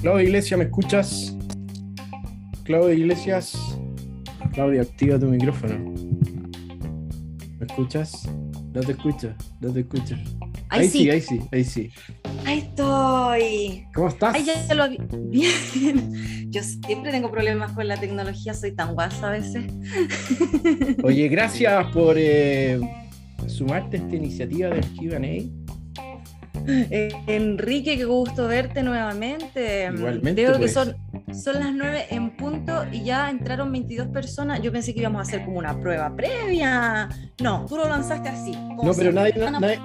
Claudia Iglesias, ¿me escuchas? Claudia Iglesias. Claudia, activa tu micrófono. ¿Me escuchas? No te escucho, no te escucho. Ahí, sí. ahí sí, ahí sí. Ahí estoy. ¿Cómo estás? Ahí ya lo vi- Bien. Yo siempre tengo problemas con la tecnología, soy tan guasa a veces. Oye, gracias por eh, sumarte a esta iniciativa del QA. Eh, Enrique, qué gusto verte nuevamente. Igualmente, Veo que pues. son, son las 9 en punto y ya entraron 22 personas. Yo pensé que íbamos a hacer como una prueba previa. No, tú lo lanzaste así. No, pero nadie, nadie-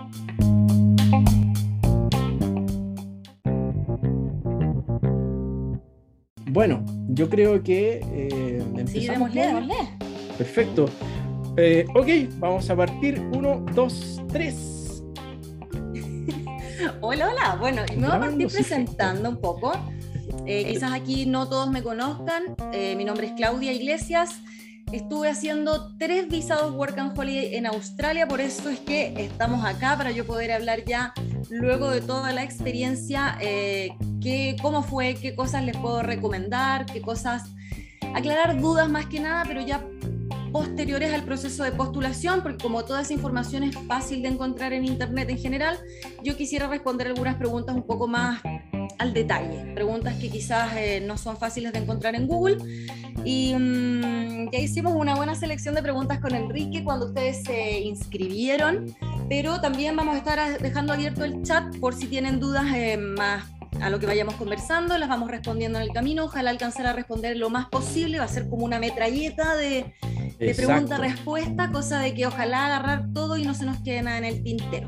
Bueno, yo creo que eh, Sí, démosle, démosle. Perfecto. Eh, ok, vamos a partir. Uno, dos, tres. Hola, hola. Bueno, y me voy a partir presentando un poco. Eh, quizás aquí no todos me conozcan. Eh, mi nombre es Claudia Iglesias. Estuve haciendo tres visados Work and Holiday en Australia, por eso es que estamos acá para yo poder hablar ya luego de toda la experiencia, eh, qué, cómo fue, qué cosas les puedo recomendar, qué cosas, aclarar dudas más que nada, pero ya posteriores al proceso de postulación, porque como toda esa información es fácil de encontrar en Internet en general, yo quisiera responder algunas preguntas un poco más al detalle, preguntas que quizás eh, no son fáciles de encontrar en Google. Y mm, ya hicimos una buena selección de preguntas con Enrique cuando ustedes se inscribieron, pero también vamos a estar dejando abierto el chat por si tienen dudas eh, más a lo que vayamos conversando, las vamos respondiendo en el camino, ojalá alcanzar a responder lo más posible, va a ser como una metralleta de, de pregunta-respuesta, cosa de que ojalá agarrar todo y no se nos quede nada en el tintero.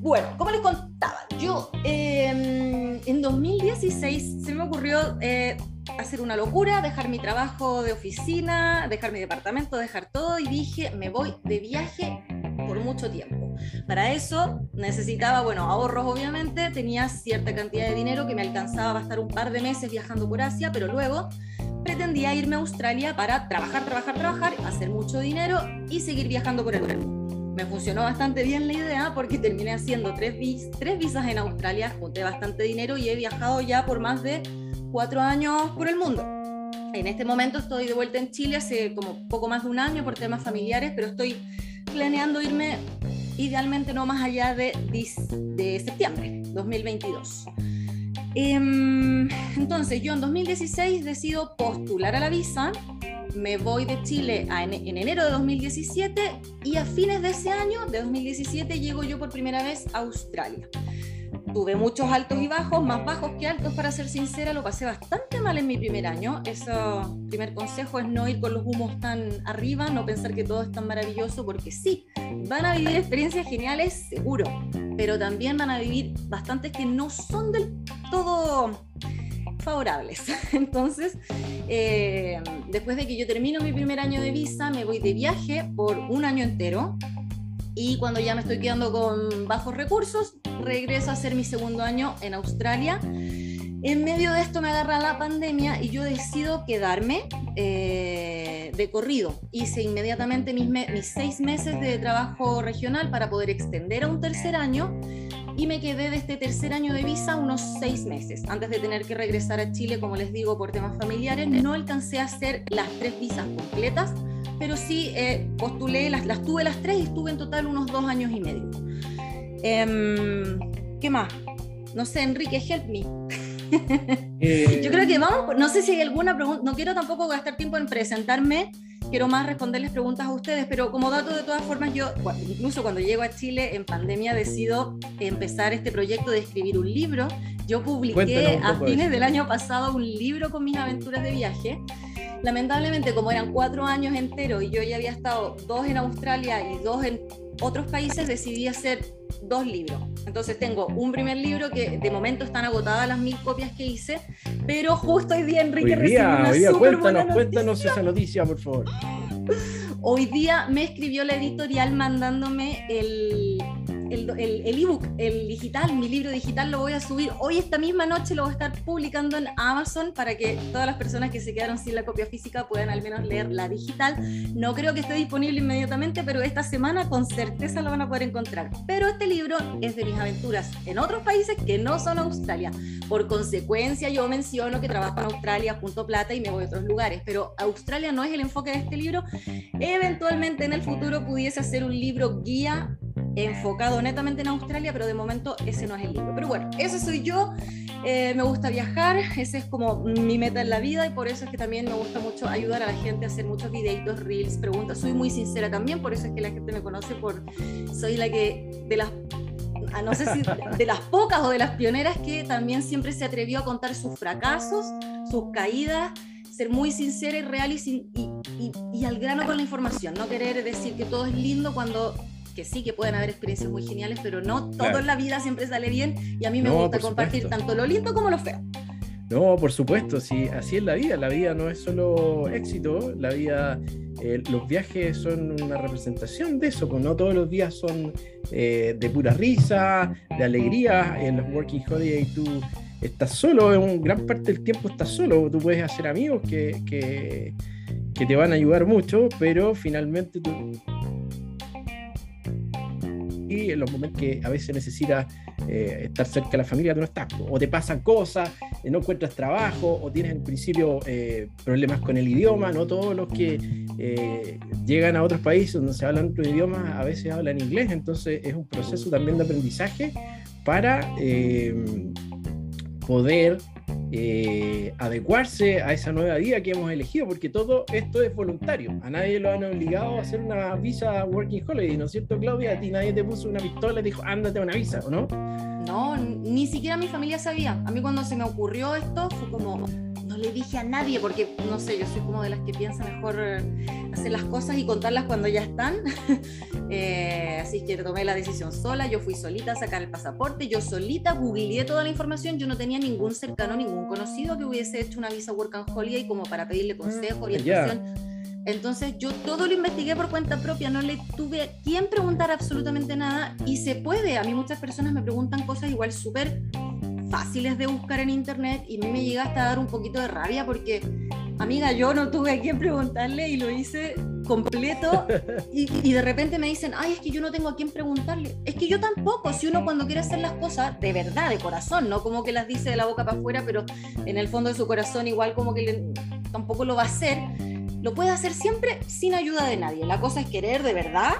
Bueno, como les contaba, yo eh, en 2016 se me ocurrió eh, hacer una locura, dejar mi trabajo de oficina, dejar mi departamento, dejar todo y dije, me voy de viaje por mucho tiempo. Para eso necesitaba, bueno, ahorros obviamente, tenía cierta cantidad de dinero que me alcanzaba para estar un par de meses viajando por Asia, pero luego pretendía irme a Australia para trabajar, trabajar, trabajar, hacer mucho dinero y seguir viajando por el mundo. Me funcionó bastante bien la idea porque terminé haciendo tres, vis- tres visas en Australia, junté bastante dinero y he viajado ya por más de cuatro años por el mundo. En este momento estoy de vuelta en Chile hace como poco más de un año por temas familiares, pero estoy planeando irme idealmente no más allá de, de septiembre 2022. Em, entonces, yo en 2016 decido postular a la visa, me voy de Chile en enero de 2017 y a fines de ese año, de 2017, llego yo por primera vez a Australia. Tuve muchos altos y bajos, más bajos que altos, para ser sincera, lo pasé bastante mal en mi primer año. Ese primer consejo es no ir con los humos tan arriba, no pensar que todo es tan maravilloso, porque sí, van a vivir experiencias geniales, seguro, pero también van a vivir bastantes que no son del todo favorables. Entonces, eh, después de que yo termino mi primer año de visa, me voy de viaje por un año entero. Y cuando ya me estoy quedando con bajos recursos, regreso a hacer mi segundo año en Australia. En medio de esto me agarra la pandemia y yo decido quedarme eh, de corrido. Hice inmediatamente mis, mis seis meses de trabajo regional para poder extender a un tercer año y me quedé de este tercer año de visa unos seis meses. Antes de tener que regresar a Chile, como les digo, por temas familiares, no alcancé a hacer las tres visas completas, pero sí eh, postulé, las, las tuve las tres y estuve en total unos dos años y medio. Em, ¿Qué más? No sé, Enrique, help me. Eh, Yo creo que vamos, no sé si hay alguna pregunta, no quiero tampoco gastar tiempo en presentarme, quiero más responderles preguntas a ustedes, pero como dato de todas formas, yo, incluso cuando llego a Chile en pandemia, decido empezar este proyecto de escribir un libro. Yo publiqué a fines del año pasado un libro con mis aventuras de viaje. Lamentablemente, como eran cuatro años enteros y yo ya había estado dos en Australia y dos en otros países, decidí hacer dos libros. Entonces tengo un primer libro que de momento están agotadas las mil copias que hice, pero justo hoy día Enrique hoy recibió día, una hoy día, cuéntanos, cuéntanos esa noticia, por favor. Hoy día me escribió la editorial mandándome el, el el, el, ebook, el digital, mi libro digital lo voy a subir hoy, esta misma noche lo voy a estar publicando en Amazon para que todas las personas que se quedaron sin la copia física puedan al menos leer la digital. No creo que esté disponible inmediatamente, pero esta semana con certeza lo van a poder encontrar. Pero este libro es de mis aventuras en otros países que no son Australia. Por consecuencia, yo menciono que trabajo en Australia, junto plata y me voy a otros lugares, pero Australia no es el enfoque de este libro. Eventualmente en el futuro pudiese hacer un libro guía enfocado netamente en Australia, pero de momento ese no es el libro. Pero bueno, ese soy yo. Eh, me gusta viajar, ese es como mi meta en la vida y por eso es que también me gusta mucho ayudar a la gente a hacer muchos videitos, reels, preguntas. Soy muy sincera también, por eso es que la gente me conoce por soy la que de las no sé si de las pocas o de las pioneras que también siempre se atrevió a contar sus fracasos, sus caídas, ser muy sincera y real y, y, y al grano con la información, no querer decir que todo es lindo cuando que sí, que pueden haber experiencias muy geniales, pero no todo en la vida siempre sale bien y a mí me gusta compartir tanto lo lindo como lo feo. No, por supuesto, sí, así es la vida. La vida no es solo éxito, la vida, eh, los viajes son una representación de eso, pues no todos los días son eh, de pura risa, de alegría. En los Working Holiday tú estás solo, en gran parte del tiempo estás solo. Tú puedes hacer amigos que, que, que te van a ayudar mucho, pero finalmente tú y en los momentos que a veces necesitas eh, estar cerca de la familia, tú no estás, o te pasan cosas, eh, no encuentras trabajo, o tienes en principio eh, problemas con el idioma, no todos los que llegan a otros países donde se hablan otro idioma a veces hablan inglés, entonces es un proceso también de aprendizaje para poder eh, adecuarse a esa nueva vida que hemos elegido, porque todo esto es voluntario. A nadie lo han obligado a hacer una visa Working Holiday, ¿no es cierto, Claudia? A ti nadie te puso una pistola y te dijo, ándate una visa, ¿o no? No, ni siquiera mi familia sabía. A mí cuando se me ocurrió esto fue como, le dije a nadie, porque no sé, yo soy como de las que piensan mejor hacer las cosas y contarlas cuando ya están. Eh, así que tomé la decisión sola, yo fui solita a sacar el pasaporte, yo solita googleé toda la información, yo no tenía ningún cercano, ningún conocido que hubiese hecho una visa Work and Holiday como para pedirle mm, consejo, orientación. Entonces yo todo lo investigué por cuenta propia, no le tuve a quién preguntar absolutamente nada y se puede. A mí muchas personas me preguntan cosas igual súper fáciles de buscar en internet y a mí me llega hasta a dar un poquito de rabia porque, amiga, yo no tuve a quién preguntarle y lo hice completo y, de repente me dicen, ay, es que yo no tengo a quién preguntarle. Es que yo tampoco, si uno cuando quiere hacer las cosas de verdad, de corazón, no como que las dice de la boca para afuera, pero en el fondo de su corazón igual como que tampoco lo va a hacer, lo puede hacer siempre sin ayuda de nadie. La cosa es querer de verdad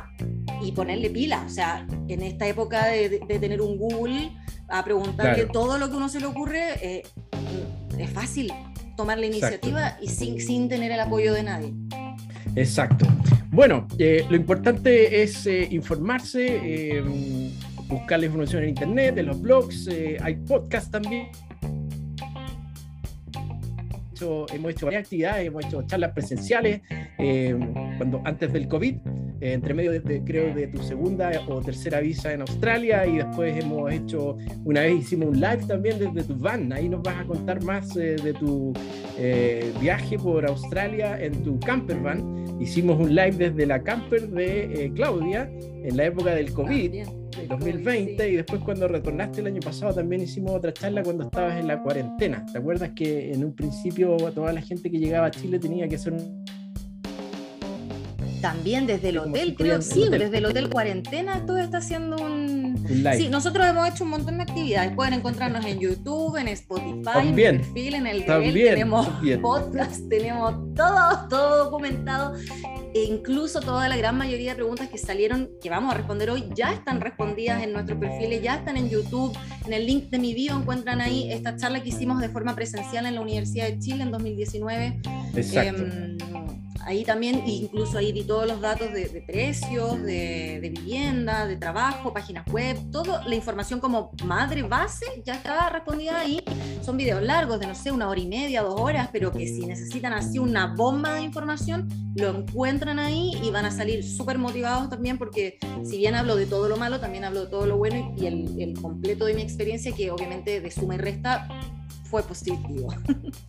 y ponerle pila. O sea, en esta época de, tener un Google a preguntarle todo lo que uno se le ocurre, eh, es fácil tomar la iniciativa y sin, sin tener el apoyo de nadie. Exacto. Bueno, eh, lo importante es eh, informarse, buscar la información en internet, en los blogs, hay podcasts también hemos hecho varias actividades, hemos hecho charlas presenciales eh, cuando, antes del COVID, eh, entre medio de, creo de tu segunda o tercera visa en Australia y después hemos hecho, una vez hicimos un live también desde tu van, ahí nos vas a contar más eh, de tu viaje por Australia en tu camper van. Hicimos un live desde la camper de Claudia en la época del COVID. 2020 y después cuando retornaste el año pasado también hicimos otra charla cuando estabas en la cuarentena. ¿Te acuerdas que en un principio toda la gente que llegaba a Chile tenía que hacer un... También desde el hotel, creo, sí, desde el hotel cuarentena todo está haciendo un... Sí, nosotros hemos hecho un montón de actividades. Pueden encontrarnos en YouTube, en Spotify, en el perfil, en el tenemos podcast, tenemos todo, todo documentado e incluso toda la gran mayoría de preguntas que salieron, que vamos a responder hoy, ya están respondidas en nuestros perfiles, ya están en YouTube, en el link de mi bio encuentran ahí esta charla que hicimos de forma presencial en la Universidad de Chile en 2019. Exacto. Em, ahí también, incluso ahí di todos los datos de, precios, de, vivienda, de trabajo, páginas web, toda la información como madre base ya está respondida ahí. Son videos largos de, no sé, una hora y media, dos horas, pero que si necesitan así una bomba de información, lo encuentran ahí y van a salir súper motivados también porque si bien hablo de todo lo malo, también hablo de todo lo bueno y el, el completo de mi experiencia, que obviamente de suma y resta fue positivo.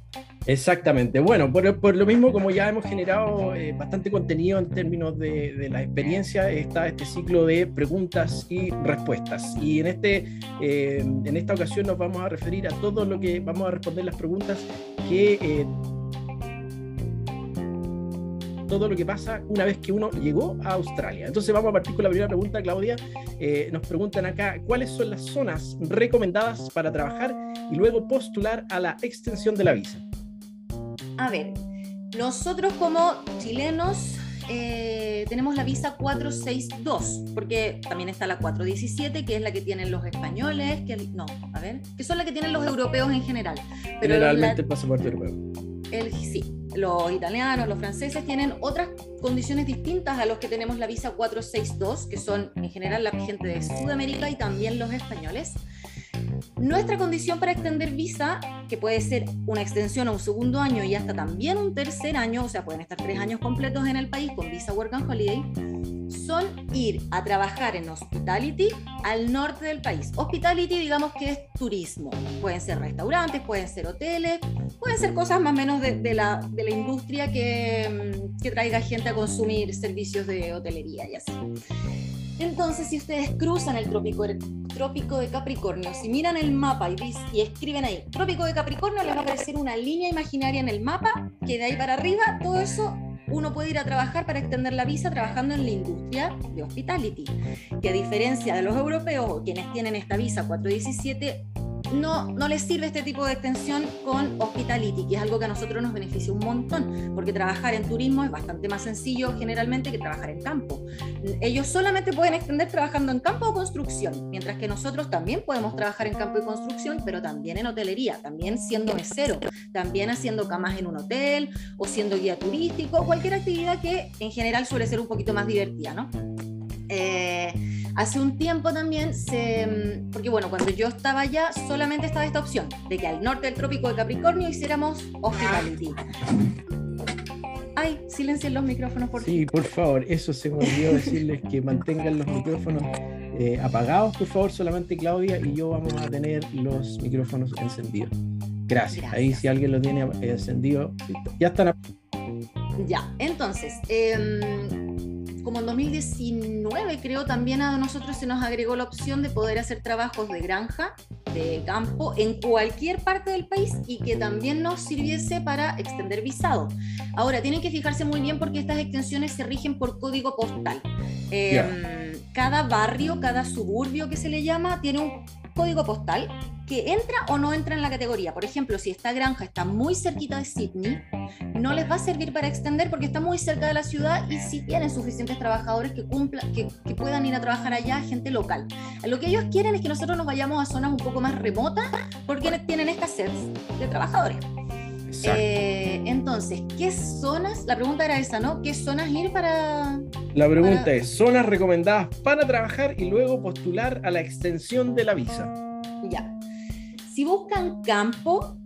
Exactamente. Bueno, por, lo mismo, como ya hemos generado eh, bastante contenido en términos de, la experiencia, está este ciclo de preguntas y respuestas. Y en, este, eh, en esta ocasión nos vamos a referir a todo lo que vamos a responder las preguntas que... Eh, todo lo que pasa una vez que uno llegó a Australia. Entonces vamos a partir con la primera pregunta, Claudia. nos preguntan acá, ¿cuáles son las zonas recomendadas para trabajar y luego postular a la extensión de la visa? A ver, nosotros como chilenos eh, tenemos la visa 462, porque también está la 417, que es la que tienen los españoles, que no, a ver, que son las que tienen los europeos en general. Pero Generalmente el pasaporte europeo. El, sí, los italianos, los franceses tienen otras condiciones distintas a los que tenemos la visa 462, que son en general la gente de Sudamérica y también los españoles. Nuestra condición para extender visa, que puede ser una extensión a un segundo año y hasta también un tercer año, o sea, pueden estar tres años completos en el país con visa Work and Holiday, son ir a trabajar en hospitality al norte del país. Hospitality, digamos que es turismo. Pueden ser restaurantes, pueden ser hoteles, pueden ser cosas más o menos de, la, industria que, mm, que traiga gente a consumir servicios de hotelería y así. Entonces, si ustedes cruzan el trópico, trópico de Capricornio, si miran el mapa y, y, escriben ahí trópico de Capricornio, les va a aparecer una línea imaginaria en el mapa que de ahí para arriba, todo eso uno puede ir a trabajar para extender la visa trabajando en la industria de hospitality, que a diferencia de los europeos quienes tienen esta visa 417, no, no les sirve este tipo de extensión con hospitality, que es algo que a nosotros nos beneficia un montón, porque trabajar en turismo es bastante más sencillo generalmente que trabajar en campo. Ellos solamente pueden extender trabajando en campo o construcción, mientras que nosotros también podemos trabajar en campo y construcción, pero también en hotelería, también siendo mesero, también haciendo camas en un hotel o siendo guía turístico, cualquier actividad que en general suele ser un poquito más divertida, ¿no? Eh, hace un tiempo también, se, mm, porque bueno, cuando yo estaba allá solamente estaba esta opción de que al norte del trópico de Capricornio hiciéramos hospitality. Ay, silencien los micrófonos, por favor. Sí, por favor, eso se me olvidó decirles que mantengan los micrófonos eh, apagados, por favor, solamente Claudia y yo vamos a tener los micrófonos encendidos. Gracias. Ahí si alguien lo tiene encendido, ya están. Ya, entonces, eh, como en 2019 creo también a nosotros se nos agregó la opción de poder hacer trabajos de granja, de campo, en cualquier parte del país y que también nos sirviese para extender visado. Ahora, tienen que fijarse muy bien porque estas extensiones se rigen por código postal. Em, cada barrio, cada suburbio que se le llama, tiene un código postal que entra o no entra en la categoría. Por ejemplo, si esta granja está muy cerquita de Sydney, no les va a servir para extender porque está muy cerca de la ciudad y si tienen suficientes trabajadores que, cumplan, que, puedan ir a trabajar allá, gente local. Lo que ellos quieren es que nosotros nos vayamos a zonas un poco más remotas porque tienen escasez de trabajadores. Eh, entonces, ¿qué zonas? La pregunta era esa, ¿no? ¿Qué zonas ir para... La pregunta es, zonas recomendadas para trabajar y luego postular a la extensión de la visa. Ya. Si buscan campo,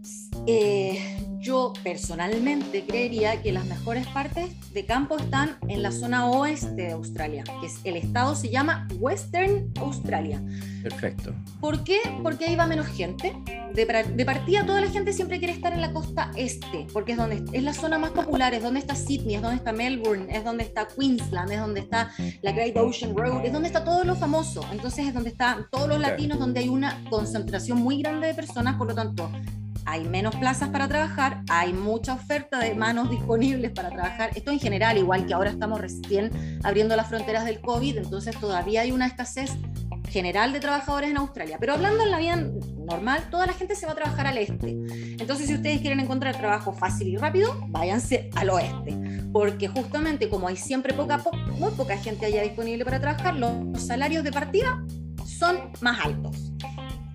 eh, yo personalmente creería que las mejores partes de campo están en la zona oeste de Australia, que es el estado se llama Western Australia. Perfecto. ¿Por qué? Porque ahí va menos gente. De, partida toda la gente siempre quiere estar en la costa este, porque es donde es la zona más popular, es donde está Sydney, es donde está Melbourne, es donde está Queensland, es donde está la Great Ocean Road, es donde está todo lo famoso. Entonces es donde están todos los latinos, donde hay una concentración muy grande de personas, por lo tanto hay menos plazas para trabajar, hay mucha oferta de manos disponibles para trabajar. Esto en general, igual que ahora estamos recién abriendo las fronteras del COVID, entonces todavía hay una escasez general de trabajadores en Australia. Pero hablando en la vida normal, toda la gente se va a trabajar al este. Entonces, si ustedes quieren encontrar trabajo fácil y rápido, váyanse al oeste. Porque justamente como hay siempre poca, muy poca gente allá disponible para trabajar, los salarios de partida son más altos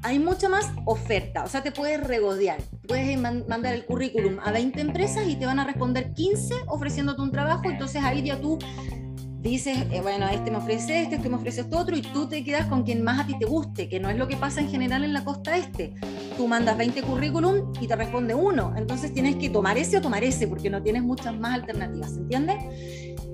hay mucha más oferta, o sea, te puedes regodear, puedes mandar el currículum a 20 empresas y te van a responder 15 ofreciéndote un trabajo, entonces ahí ya tú dices, eh, bueno, este me ofrece este, este me ofrece esto otro, y tú te quedas con quien más a ti te guste, que no es lo que pasa en general en la costa este. Tú mandas 20 currículum y te responde uno, entonces tienes que tomar ese o tomar ese, porque no tienes muchas más alternativas, ¿entiendes?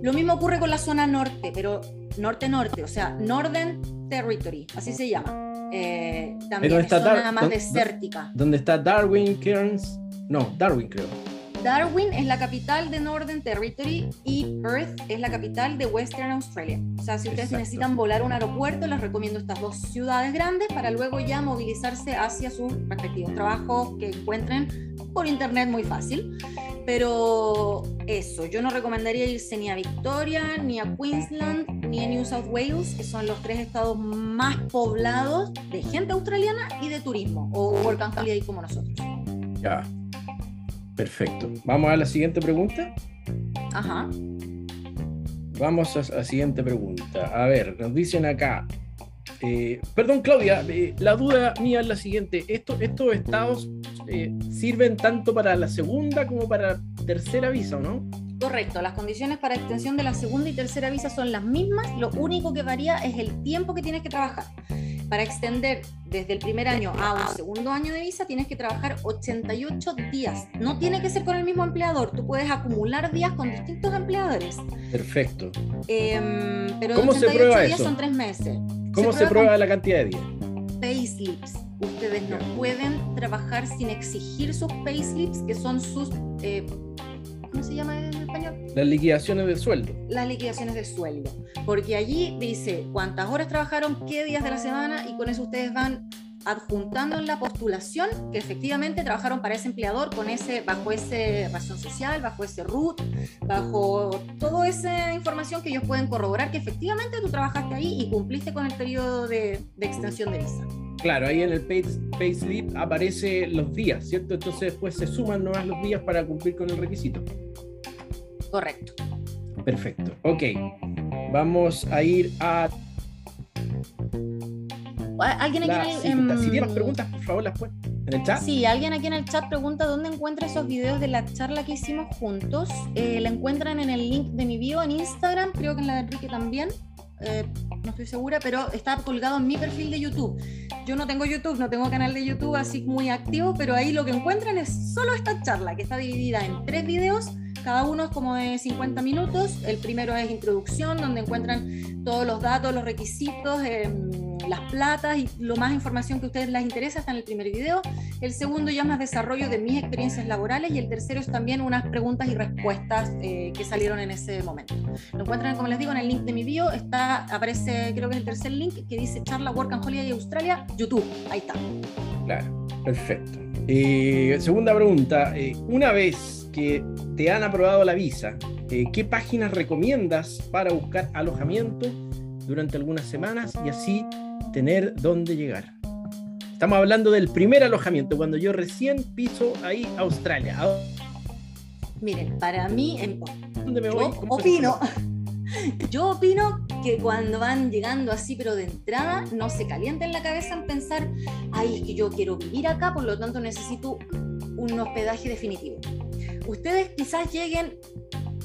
Lo mismo ocurre con la zona norte, pero norte-norte, o sea, Northern Territory, así se llama. Eh, también es zona más desértica. Donde está Darwin, Cairns. No, Darwin creo. Darwin es la capital de Northern Territory y Perth es la capital de Western Australia. O sea, si ustedes Exacto. necesitan volar a un aeropuerto, les recomiendo estas dos ciudades grandes para luego ya movilizarse hacia sus respectivos trabajos que encuentren por internet muy fácil. Pero eso, yo no recomendaría irse ni a Victoria, ni a Queensland, ni a New South Wales, que son los tres estados más poblados de gente australiana y de turismo, o work and holiday como nosotros. Ya. Perfecto. Vamos a la siguiente pregunta. Ajá. Vamos a la siguiente pregunta. A ver, nos dicen acá. eh, perdón, Claudia, eh, la duda mía es la siguiente. ¿Estos, estos estados eh, sirven tanto para la segunda como para la tercera visa, no? Correcto, las condiciones para extensión de la segunda y tercera visa son las mismas, lo único que varía es el tiempo que tienes que trabajar. Para extender desde el primer año a un segundo año de visa tienes que trabajar 88 días. No tiene que ser con el mismo empleador, tú puedes acumular días con distintos empleadores. Perfecto. Em, pero ¿Cómo se 88 prueba días eso? son tres meses. ¿Cómo se, prueba la cantidad de días? payslips. Ustedes no pueden trabajar sin exigir sus payslips, que son sus... eh, ¿Cómo se llama en español? Las liquidaciones de sueldo. las liquidaciones de sueldo, porque allí dice cuántas horas trabajaron, qué días de la semana y con eso ustedes van adjuntando en la postulación que efectivamente trabajaron para ese empleador con ese bajo ese razón social, bajo ese RUT, bajo toda esa información que ellos pueden corroborar que efectivamente tú trabajaste ahí y cumpliste con el periodo de, de extensión de visa. Claro, ahí en el pay, payslip aparece los días, ¿cierto? Entonces después se suman nomás los días para cumplir con el requisito. Correcto. Perfecto. Ok. Vamos a ir a ¿Alguien aquí la en el- siguiente. Si em, tienes preguntas, por favor, las puedes en el chat. Sí, alguien aquí en el chat pregunta dónde encuentra esos videos de la charla que hicimos juntos. Eh, la encuentran en el link de mi bio en Instagram, creo que en la de Enrique también. Eh, no estoy segura, pero está colgado en mi perfil de YouTube. Yo no tengo YouTube, no tengo canal de YouTube así muy activo, pero ahí lo que encuentran es solo esta charla, que está dividida en tres videos. Cada uno es como de 50 minutos. El primero es introducción, donde encuentran todos los datos, los requisitos, em, las platas y lo más información que a ustedes les interesa está en el primer video. El segundo ya más desarrollo de mis experiencias laborales y el tercero es también unas preguntas y respuestas eh, que salieron en ese momento. Lo encuentran, como les digo, en el link de mi bio. Está, aparece, creo que es el tercer link que dice Charla Work and Holiday Australia, YouTube. Ahí está. Claro, perfecto. Eh, segunda pregunta. eh, una vez que te han aprobado la visa, eh, ¿qué páginas recomiendas para buscar alojamiento durante algunas semanas y así tener dónde llegar? Estamos hablando del primer alojamiento, cuando yo recién piso ahí Australia. ¿A Miren, para mí, en, dónde me voy? yo ¿Cómo se opino, yo opino que cuando van llegando así, pero de entrada, no se calienten la cabeza en pensar, ay, es que yo quiero vivir acá, por lo tanto necesito un hospedaje definitivo. Ustedes quizás lleguen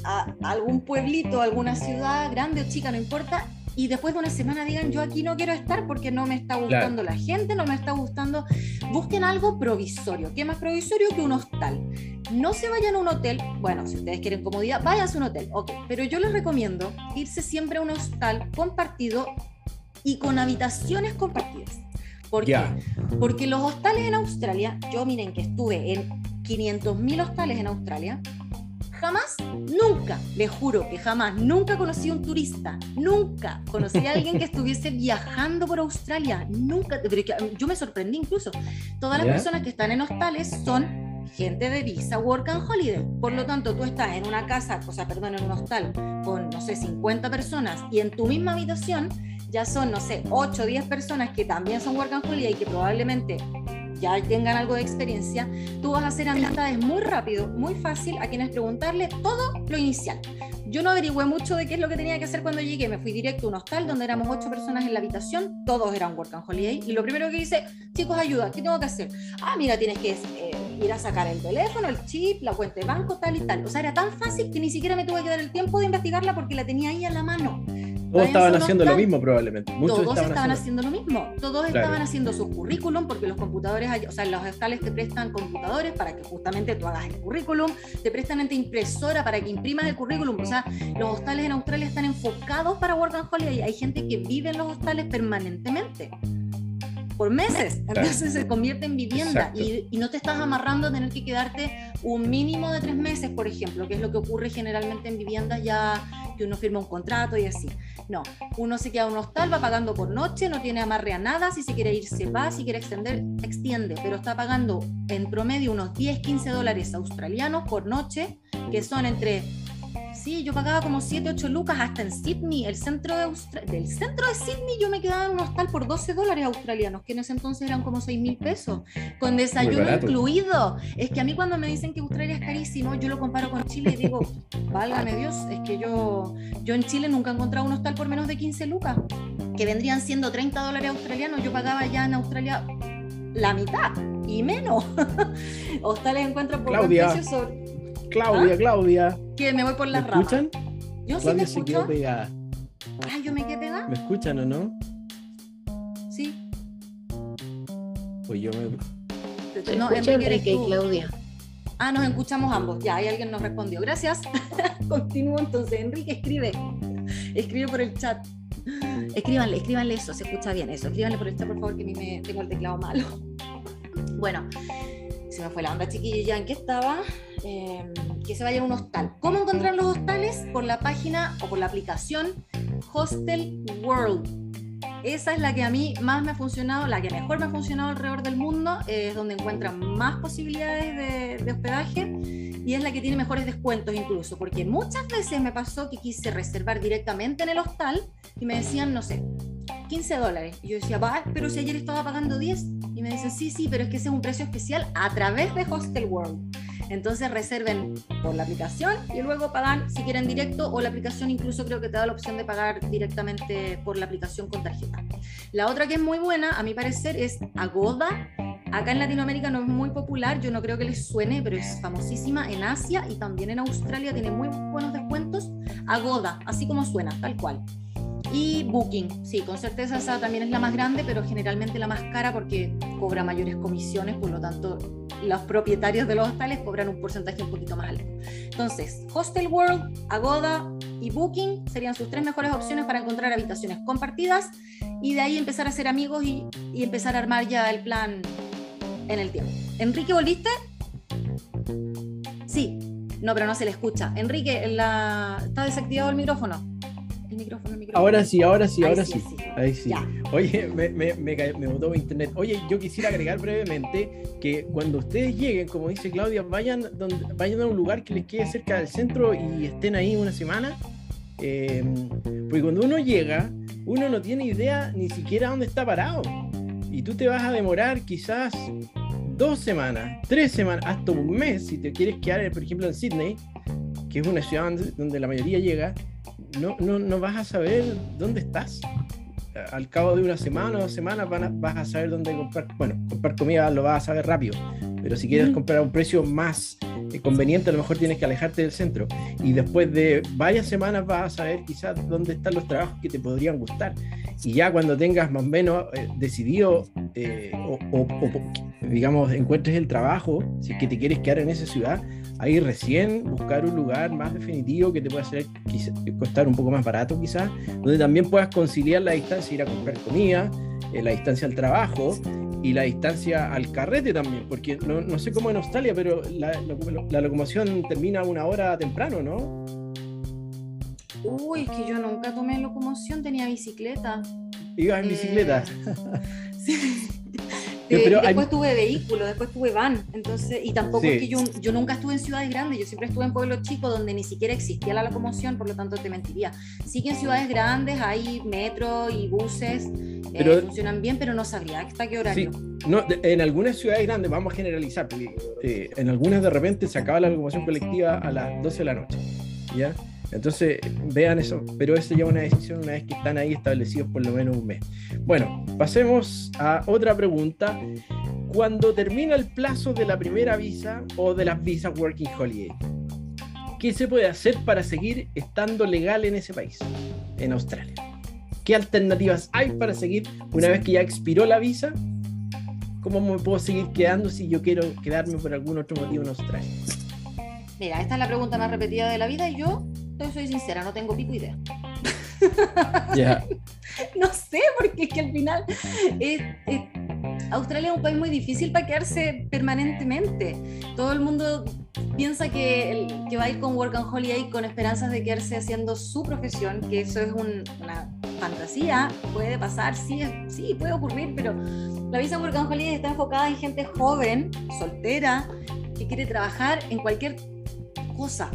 a algún pueblito, alguna ciudad grande o chica, no importa, y después de una semana digan, yo aquí no quiero estar porque no me está gustando la gente, no me está gustando. Busquen algo provisorio. ¿Qué más provisorio que un hostal? No se vayan a un hotel. Bueno, si ustedes quieren comodidad, váyanse a un hotel. Ok, pero yo les recomiendo irse siempre a un hostal compartido y con habitaciones compartidas. ¿Por qué? Ya. Porque los hostales en Australia, yo miren que estuve en 500.000 hostales en Australia, jamás, nunca, les juro que jamás, nunca conocí a un turista, nunca conocí a alguien que estuviese viajando por Australia, nunca, pero que, yo me sorprendí incluso. Todas las personas que están en hostales son gente de visa work and holiday. Por lo tanto, tú estás en una casa, o sea, perdón, en un hostal con, no sé, 50 personas y en tu misma habitación ya son, no sé, 8 o 10 personas que también son work and holiday y que probablemente ya tengan algo de experiencia, tú vas a hacer amistades muy rápido, muy fácil, a quienes preguntarle todo lo inicial. Yo no averigüé mucho de qué es lo que tenía que hacer cuando llegué, me fui directo a un hostal donde éramos ocho personas en la habitación, todos eran work and holiday, y lo primero que hice, chicos, ayuda, ¿qué tengo que hacer? Ah, mira, tienes que eh, ir a sacar el teléfono, el chip, la cuenta de banco, tal y tal. O sea, era tan fácil que ni siquiera me tuve que dar el tiempo de investigarla porque la tenía ahí a la mano. Todos estaban haciendo lo mismo probablemente. Muchos todos estaban, haciendo- haciendo lo mismo, todos Claro. estaban haciendo su currículum porque los computadores, o sea, los hostales te prestan computadores para que justamente tú hagas el currículum, te prestan esta impresora para que imprimas el currículum, o sea, los hostales en Australia están enfocados para Work and Holiday, hay gente que vive en los hostales permanentemente. Por meses. Entonces se convierte en vivienda y, y, no te estás amarrando a tener que quedarte un mínimo de tres meses, por ejemplo, que es lo que ocurre generalmente en viviendas ya que uno firma un contrato y así. No, uno se queda en un hostal, va pagando por noche, no tiene amarre a nada, si se quiere ir se va, si quiere extender, extiende, pero está pagando en promedio unos 10, 15 dólares australianos por noche, que son entre Sí, yo pagaba como 7, 8 lucas hasta en Sydney, el centro de del centro de Sydney yo me quedaba en un hostal por 12 dólares australianos, que en ese entonces eran como 6 mil pesos, con desayuno incluido. Es que a mí cuando me dicen que Australia es carísimo, yo lo comparo con Chile y digo, válgame Dios, es que yo, yo en Chile nunca he encontrado un hostal por menos de 15 lucas, que vendrían siendo 30 dólares australianos, yo pagaba ya en Australia la mitad y menos. Hostales encuentro por Claudia. Claudia, ¿Ah? Claudia. Que me voy por las ramas. ¿Me escuchan? Yo Claudia sí se quedó pegada. Ah, yo me quedé pegada. ¿Me escuchan o no? Sí. Pues yo me. no, Enrique, y Claudia. Ah, nos escuchamos ambos. Ya, ahí alguien nos respondió. Gracias. Continúo entonces. Enrique, escribe. Escribe por el chat. Escríbanle, escríbanle eso, se escucha bien eso. Escríbanle por el chat, por favor, que a mí me tengo el teclado malo. Bueno, se me fue la onda, chiquillo, ya en qué estaba. Em, que se vaya a un hostal. ¿Cómo encontrar los hostales? Por la página o por la aplicación Hostel World. Esa es la que a mí más me ha funcionado, la que mejor me ha funcionado alrededor del mundo, es donde encuentran más posibilidades de, de hospedaje y es la que tiene mejores descuentos incluso, porque muchas veces me pasó que quise reservar directamente en el hostal y me decían, no sé, 15 dólares. Y yo decía, va, pero si ayer estaba pagando 10. Y me dicen, sí, sí, pero es que ese es un precio especial a través de Hostel World. Entonces reserven por la aplicación y luego pagan si quieren directo o la aplicación incluso creo que te da la opción de pagar directamente por la aplicación con tarjeta. La otra que es muy buena, a mi parecer, es Agoda. Acá en Latinoamérica no es muy popular, yo no creo que les suene, pero es famosísima en Asia y también en Australia, tiene muy buenos descuentos. Agoda, así como suena, tal cual. Y Booking, sí, con certeza esa también es la más grande, pero generalmente la más cara porque cobra mayores comisiones, por lo tanto los propietarios de los hostales cobran un porcentaje un poquito más alto. Entonces, Hostel World, Agoda y Booking serían sus tres mejores opciones para encontrar habitaciones compartidas y de ahí empezar a ser amigos y, y empezar a armar ya el plan en el tiempo. Enrique, ¿volviste? Sí, no, pero no se le escucha. Enrique, la... ¿está desactivado el micrófono? Micrófono, Ahora sí, ahora sí, ahora sí. Ahí sí. Oye, me, me, me, botó internet. Oye, yo quisiera agregar brevemente que cuando ustedes lleguen, como dice Claudia, vayan, donde, vayan a un lugar que les quede cerca del centro y estén ahí una semana. Eh, porque cuando uno llega, uno no tiene idea ni siquiera dónde está parado. Y tú te vas a demorar quizás dos semanas, tres semanas, hasta un mes si te quieres quedar, por ejemplo, en Sydney, que es una ciudad donde la mayoría llega, no, no, no vas a saber dónde estás. Al cabo de una semana o dos semanas vas a saber dónde comprar. Bueno, comprar comida lo vas a saber rápido, pero si quieres comprar a un precio más eh, conveniente, a lo mejor tienes que alejarte del centro. Y después de varias semanas vas a saber quizás dónde están los trabajos que te podrían gustar. Y ya cuando tengas más o menos eh, decidido eh, o, digamos, encuentres el trabajo, si es que te quieres quedar en esa ciudad, ahí recién buscar un lugar más definitivo que te pueda hacer costar un poco más barato quizás, donde también puedas conciliar la distancia, ir a comprar comida, eh, la distancia al trabajo y la distancia al carrete también, porque no, no sé cómo en Australia, pero la, la, locomoción termina una hora temprano, ¿no? Uy, es que yo nunca tomé locomoción, tenía bicicleta. ¿Ibas en bicicleta? Eh, Eh, después tuve vehículo, después tuve van, entonces, y tampoco es que yo, yo nunca estuve en ciudades grandes, yo siempre estuve en pueblos chicos donde ni siquiera existía la locomoción, por lo tanto te mentiría. Sí que en ciudades grandes hay metro y buses, eh, pero, funcionan bien, pero no sabría hasta qué horario. no, en algunas ciudades grandes, vamos a generalizar, porque eh, en algunas de repente se acaba la locomoción colectiva a las 12 de la noche, ¿ya? Entonces, vean eso, pero eso ya es una decisión una vez que están ahí establecidos por lo menos un mes. Bueno, pasemos a otra pregunta. Cuando termina el plazo de la primera visa o de las visas Working Holiday, ¿qué se puede hacer para seguir estando legal en ese país, en Australia? ¿Qué alternativas hay para seguir una vez que ya expiró la visa? ¿Cómo me puedo seguir quedando si yo quiero quedarme por algún otro motivo en Australia? Mira, esta es la pregunta más repetida de la vida y yo soy sincera, no tengo pico idea. Ya. no sé, porque es que al final Australia es un país muy difícil para quedarse permanentemente. Todo el mundo piensa que, que va a ir con Work and Holiday con esperanzas de quedarse haciendo su profesión, que eso es una fantasía, puede pasar, sí, sí, puede ocurrir, pero la visa Work and Holiday está enfocada en gente joven, soltera, que quiere trabajar en cualquier cosa,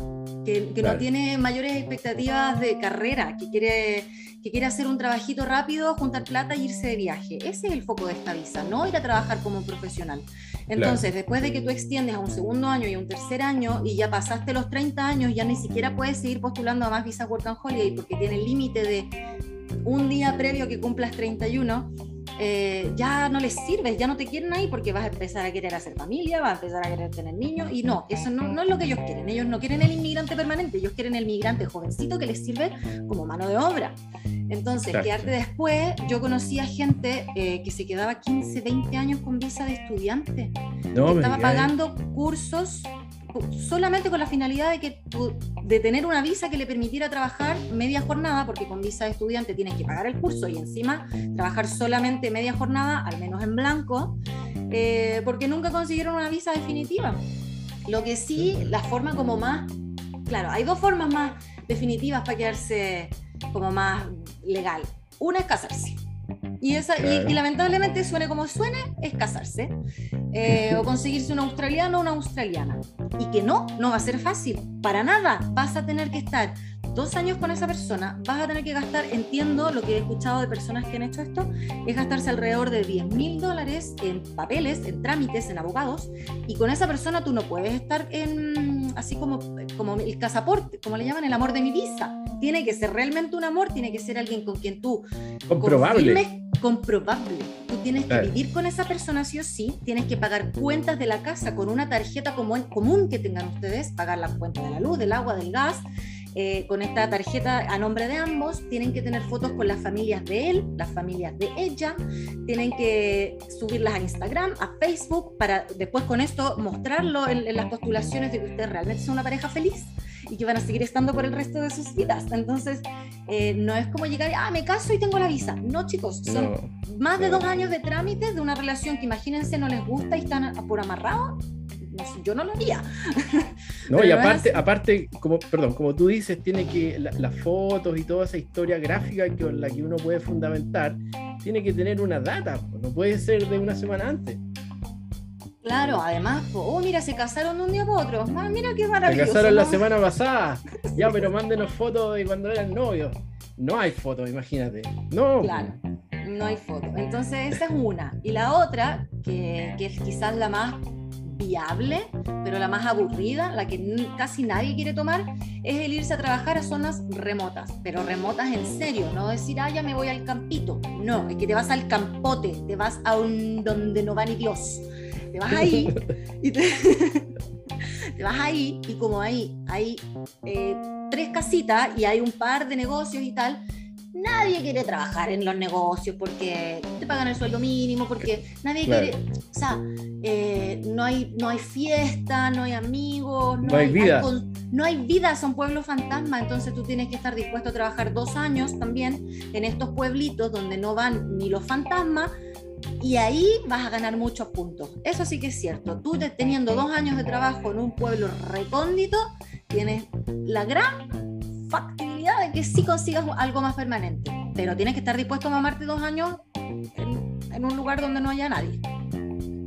que, que no tiene mayores expectativas de carrera, que quiere que quiere hacer un trabajito rápido, juntar plata e irse de viaje. Ese es el foco de esta visa, no ir a trabajar como profesional. Entonces, después de que tú extiendes a un segundo año y a un tercer año y ya pasaste los 30 años, ya ni siquiera puedes seguir postulando a más visas Work and Holiday porque tiene el límite de un día previo que cumplas 31 eh, ya no les sirves, ya no te quieren ahí porque vas a empezar a querer hacer familia, vas a empezar a querer tener niños y no, eso no, no es lo que ellos quieren. Ellos no quieren el inmigrante permanente, ellos quieren el migrante jovencito que les sirve como mano de obra. Entonces, quedarte después, yo conocía gente eh, que se quedaba 15, 20 años con visa de estudiante, no, estaba pagando cursos solamente con la finalidad de, que de tener una visa que le permitiera trabajar media jornada, porque con visa de estudiante tienes que pagar el curso y encima trabajar solamente media jornada, al menos en blanco, eh, porque nunca consiguieron una visa definitiva. Lo que sí, la forma como más, claro, hay dos formas más definitivas para quedarse como más legal. Una es casarse. Y, esa, y, lamentablemente, suene como suene, es casarse. Eh, o conseguirse un australiano o una australiana. Y que no, no va a ser fácil. Para nada. Vas a tener que estar dos años con esa persona, vas a tener que gastar, entiendo lo que he escuchado de personas que han hecho esto, es gastarse alrededor de 10 mil dólares en papeles, en trámites, en abogados, y con esa persona tú no puedes estar en, así como, como el casaporte, como le llaman, el amor de mi visa. Tiene que ser realmente un amor, tiene que ser alguien con quien tú... Comprobable. comprobable. Tú tienes que vivir con esa persona sí o sí, tienes que pagar cuentas de la casa con una tarjeta común, común que tengan ustedes, pagar la cuenta de la luz, del agua, del gas, eh, con esta tarjeta a nombre de ambos, tienen que tener fotos con las familias de él, las familias de ella, tienen que subirlas a Instagram, a Facebook, para después con esto mostrarlo en, las postulaciones de que ustedes realmente son una pareja feliz y que van a seguir estando por el resto de sus vidas. Entonces, eh, no es como llegar, ah, me caso y tengo la visa. No, chicos, son más de dos años de trámites de una relación que imagínense no les gusta y están por amarrado yo no lo haría. No, y aparte, aparte, como, perdón, como tú dices, tiene que las fotos y toda esa historia gráfica con la que uno puede fundamentar, tiene que tener una data, no puede ser de una semana antes. Claro, además, oh, mira, se casaron de un día para otro. Ah, mira qué maravilloso. Se casaron la semana pasada. Ya, pero mándenos fotos de cuando eran novios. No hay fotos, imagínate. No. Claro, no hay fotos. Entonces, esa es una. Y la otra, que, que es quizás la más viable, pero la más aburrida, la que casi nadie quiere tomar, es el irse a trabajar a zonas remotas, pero remotas en serio, no decir, ah, ya me voy al campito, no, es que te vas al campote, te vas a un donde no va ni Dios, te vas ahí y te, vas ahí y como ahí hay eh, tres casitas y hay un par de negocios y tal, nadie quiere trabajar en los negocios porque te pagan el sueldo mínimo, porque nadie quiere, o sea, eh, no, hay, no hay fiesta, no hay amigos, no, hay, vida. no hay vida, son pueblos fantasmas, entonces tú tienes que estar dispuesto a trabajar dos años también en estos pueblitos donde no van ni los fantasmas. Y ahí vas a ganar muchos puntos. Eso sí que es cierto. Tú teniendo dos años de trabajo en un pueblo recóndito, tienes la gran factibilidad de que sí consigas algo más permanente, pero tienes que estar dispuesto a mamarte dos años en, un lugar donde no haya nadie.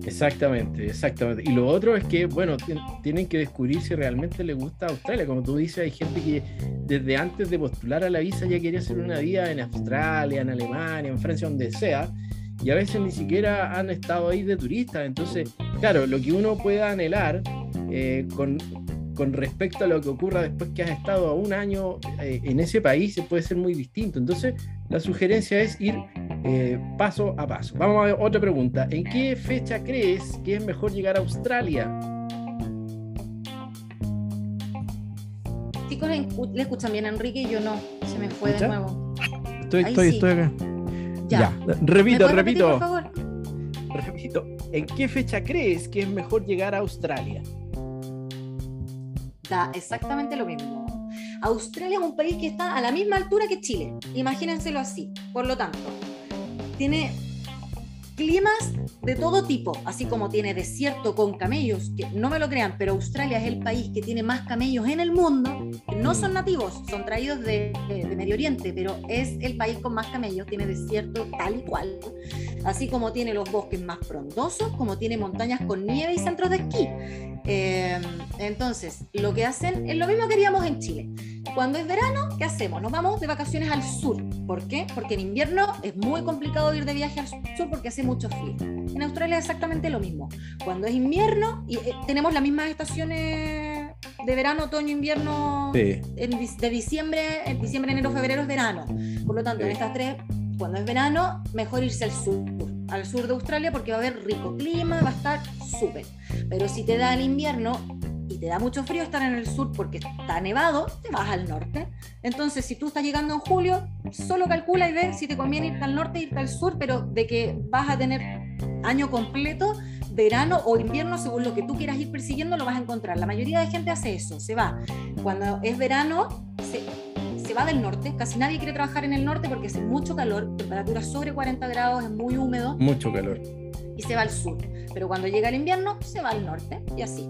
Exactamente, exactamente. Y lo otro es que, bueno, tienen que descubrir si realmente les gusta Australia. Como tú dices, hay gente que desde antes de postular a la visa ya quería hacer una vida en Australia, en Alemania, en Francia, donde sea. Y a veces ni siquiera han estado ahí de turistas. Entonces, claro, lo que uno pueda anhelar eh, con, con respecto a lo que ocurra después que has estado un año eh, en ese país puede ser muy distinto. Entonces, la sugerencia es ir eh, paso a paso. Vamos a ver otra pregunta. ¿En qué fecha crees que es mejor llegar a Australia? Chicos, le escuchan bien a Enrique y yo no. Se me fue de nuevo. Estoy, estoy, estoy acá. Ya. Repito, repito. Repito. ¿En qué fecha crees que es mejor llegar a Australia? da exactamente lo mismo. Australia es un país que está a la misma altura que Chile, imagínenselo así. Por lo tanto, tiene climas de todo tipo, así como tiene desierto con camellos, que no me lo crean, pero Australia es el país que tiene más camellos en el mundo, no son nativos, son traídos de, de Medio Oriente, pero es el país con más camellos, tiene desierto tal y cual, así como tiene los bosques más frondosos, como tiene montañas con nieve y centros de esquí. Eh, entonces, lo que hacen es lo mismo que haríamos en Chile. Cuando es verano, ¿qué hacemos? Nos vamos de vacaciones al sur. ¿Por qué? Porque en invierno es muy complicado ir de viaje al sur porque hace mucho frío. En Australia es exactamente lo mismo. Cuando es invierno, y eh, tenemos las mismas estaciones de verano, otoño, invierno, de diciembre, en diciembre, enero, febrero es verano. Por lo tanto, en estas tres, cuando es verano, mejor irse al sur, al sur de Australia porque va a haber rico clima, va a estar súper. Pero si te da el invierno, y te da mucho frío estar en el sur porque está nevado, te vas al norte. Entonces, si tú estás llegando en julio, solo calcula y ve si te conviene irte al norte, irte al sur, pero de que vas a tener año completo, verano o invierno, según lo que tú quieras ir persiguiendo, lo vas a encontrar. La mayoría de gente hace eso, se va. Cuando es verano, se va del norte. Casi nadie quiere trabajar en el norte porque hace mucho calor, temperatura sobre 40 grados, es muy húmedo. Mucho calor. Y se va al sur. Pero cuando llega el invierno, se va al norte y así.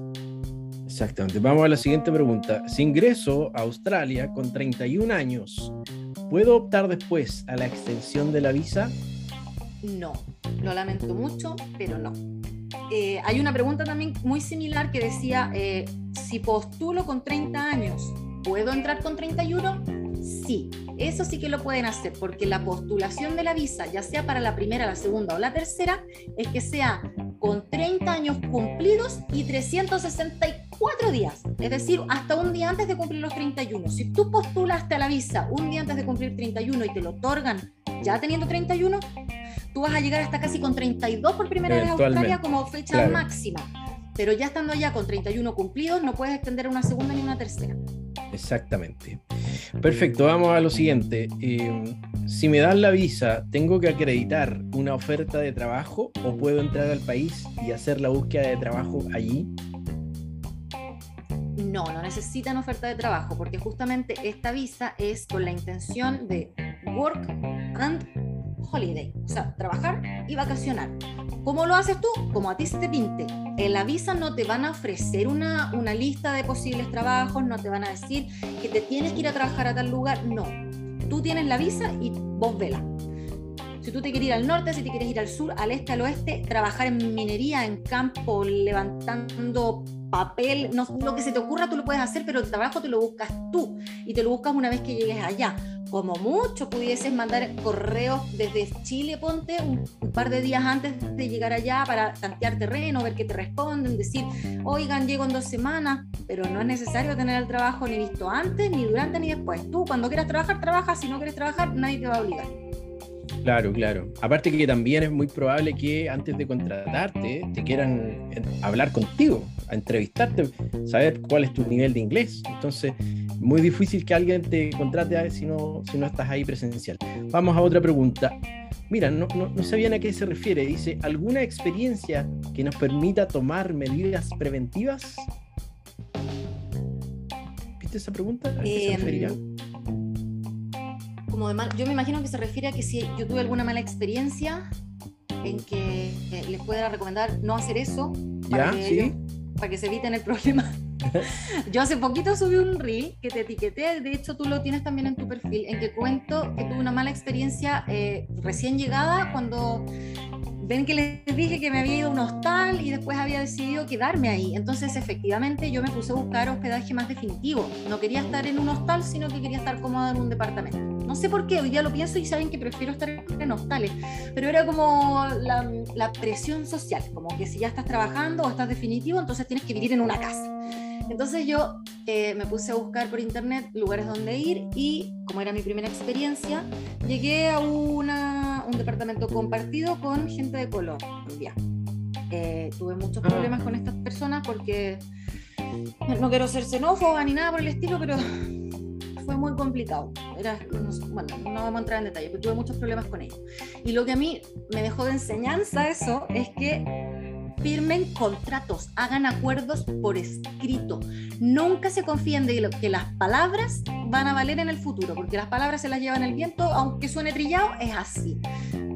Exactamente. Vamos a la siguiente pregunta. Si ingreso a Australia con 31 años, ¿puedo optar después a la extensión de la visa? No, lo lamento mucho, pero no. Eh, hay una pregunta también muy similar que decía, eh, si postulo con 30 años, ¿puedo entrar con 31? Sí, eso sí que lo pueden hacer, porque la postulación de la visa, ya sea para la primera, la segunda o la tercera, es que sea con 30 años cumplidos y 364 días, es decir, hasta un día antes de cumplir los 31. Si tú postulaste a la visa un día antes de cumplir 31 y te lo otorgan ya teniendo 31, tú vas a llegar hasta casi con 32 por primera vez a Australia como fecha máxima. Pero ya estando ya con 31 cumplidos, no puedes extender una segunda ni una tercera. Exactamente. Perfecto, vamos a lo siguiente. Eh, si me dan la visa, ¿tengo que acreditar una oferta de trabajo o puedo entrar al país y hacer la búsqueda de trabajo allí? No, no necesitan oferta de trabajo porque justamente esta visa es con la intención de work and holiday, o sea, trabajar y vacacionar. ¿Cómo lo haces tú? Como a ti se te pinte. En la visa no te van a ofrecer una, una lista de posibles trabajos, no te van a decir que te tienes que ir a trabajar a tal lugar, no. Tú tienes la visa y vos vela. Si tú te quieres ir al norte, si te quieres ir al sur, al este, al oeste, trabajar en minería, en campo, levantando papel, no, lo que se te ocurra tú lo puedes hacer, pero el trabajo te lo buscas tú y te lo buscas una vez que llegues allá como mucho pudieses mandar correos desde Chile, ponte un, par de días antes de llegar allá para tantear terreno, ver qué te responden, decir, oigan, llego en dos semanas, pero no es necesario tener el trabajo ni visto antes, ni durante, ni después. Tú cuando quieras trabajar, trabaja, si no quieres trabajar, nadie te va a obligar. Claro, claro. Aparte que también es muy probable que antes de contratarte te quieran eh, hablar contigo, a entrevistarte, saber cuál es tu nivel de inglés. Entonces, muy difícil que alguien te contrate si no, si no estás ahí presencial. Vamos a otra pregunta. Mira, no, no, no sabían a qué se refiere. Dice, ¿alguna experiencia que nos permita tomar medidas preventivas? ¿Viste esa pregunta? ¿A qué se em, referirá? Como de yo me imagino que se refiere a que si yo tuve alguna mala experiencia en que eh, les pueda recomendar no hacer eso para, ¿Ya? ¿Sí? Para que se eviten el problema. Yo hace poquito subí un reel que te etiqueté, de hecho tú lo tienes también en tu perfil, en que cuento que tuve una mala experiencia eh, recién llegada cuando ven que les dije que me había ido a un hostal y después había decidido quedarme ahí. Entonces, efectivamente, yo me puse a buscar hospedaje más definitivo. No quería estar en un hostal, sino que quería estar cómoda en un departamento. No sé por qué, hoy día lo pienso y saben que prefiero estar en hostales, pero era como la, la presión social, como que si ya estás trabajando o estás definitivo, entonces tienes que vivir en una casa. Entonces yo eh, me puse a buscar por internet lugares donde ir y como era mi primera experiencia, llegué a una, un departamento compartido con gente de Colombia. Eh, tuve muchos problemas con estas personas porque no quiero ser xenófoba ni nada por el estilo, pero fue muy complicado. Era, bueno, no vamos a entrar en detalle, pero tuve muchos problemas con ellos. Y lo que a mí me dejó de enseñanza eso es que firmen contratos, hagan acuerdos por escrito. Nunca se confíen de que las palabras van a valer en el futuro, porque las palabras se las llevan el viento, aunque suene trillado, es así.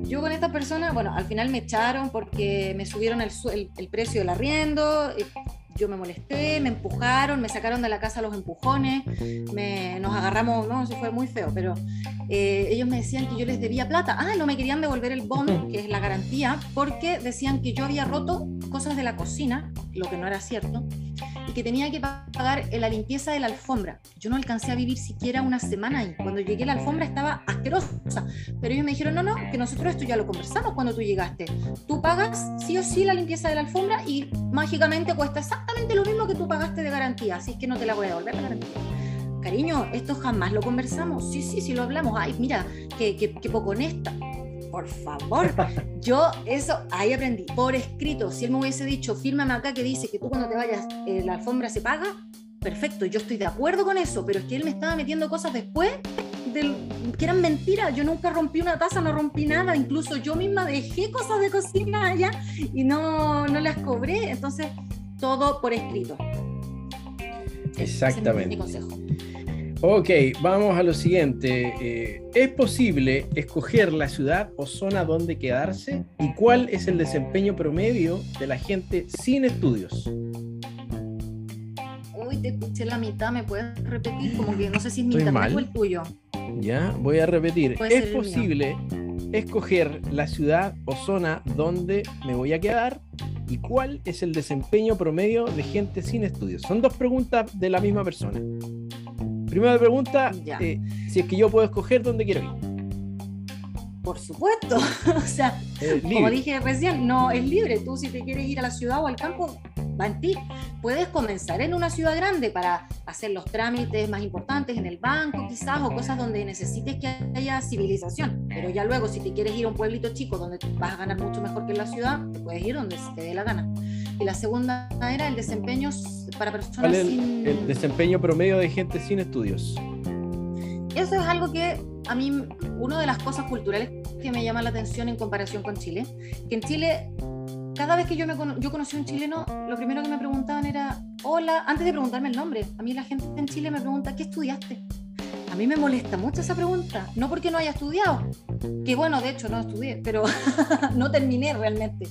Yo con esta persona, bueno, al final me echaron porque me subieron el, el precio del arriendo, eh, yo me molesté, me empujaron, me sacaron de la casa los empujones, me, nos agarramos, no, eso fue muy feo, pero eh, ellos me decían que yo les debía plata. Ah, no me querían devolver el bond, que es la garantía, porque decían que yo había roto cosas de la cocina, lo que no era cierto, que tenía que pagar la limpieza de la alfombra. Yo no alcancé a vivir siquiera una semana ahí. Cuando llegué la alfombra estaba asquerosa, pero ellos me dijeron, no, no, que nosotros esto ya lo conversamos cuando tú llegaste. Tú pagas sí o sí la limpieza de la alfombra y mágicamente cuesta exactamente lo mismo que tú pagaste de garantía, así es que no te la voy a devolver la garantía. Cariño, esto jamás lo conversamos. Sí, sí, sí lo hablamos. Ay, mira, qué, qué, qué poco honesta por favor. Yo eso ahí aprendí, por escrito. Si él me hubiese dicho, fírmame acá que dice que tú cuando te vayas eh, la alfombra se paga, perfecto, yo estoy de acuerdo con eso, pero es que él me estaba metiendo cosas después del, que eran mentiras. Yo nunca rompí una taza, no rompí nada, incluso yo misma dejé cosas de cocina allá y no, no las cobré. Entonces, todo por escrito. Exactamente. Ok, vamos a lo siguiente. Eh, ¿Es posible escoger la ciudad o zona donde quedarse? ¿Y cuál es el desempeño promedio de la gente sin estudios? Uy, te escuché la mitad, ¿me puedes repetir? Como que no sé si es mi internet o el tuyo. Ya, voy a repetir. ¿Es posible escoger la ciudad o zona donde me voy a quedar? ¿Y cuál es el desempeño promedio de gente sin estudios? Son dos preguntas de la misma persona. Primera pregunta, eh, si es que yo puedo escoger dónde quiero ir. Por supuesto, o sea, como dije recién, no es libre. Tú si te quieres ir a la ciudad o al campo, va en ti. Puedes comenzar en una ciudad grande para hacer los trámites más importantes en el banco quizás o cosas donde necesites que haya civilización. Pero ya luego si te quieres ir a un pueblito chico donde vas a ganar mucho mejor que en la ciudad, te puedes ir donde te dé la gana. Y la segunda era el desempeño para personas el, sin... El desempeño promedio de gente sin estudios. Eso es algo que a mí, una de las cosas culturales que me llama la atención en comparación con Chile, que en Chile, cada vez que yo, me, yo conocí a un chileno, lo primero que me preguntaban era, hola, antes de preguntarme el nombre, a mí la gente en Chile me pregunta, ¿qué estudiaste? A mí me molesta mucho esa pregunta, no porque no haya estudiado, que bueno, de hecho no estudié, pero no terminé realmente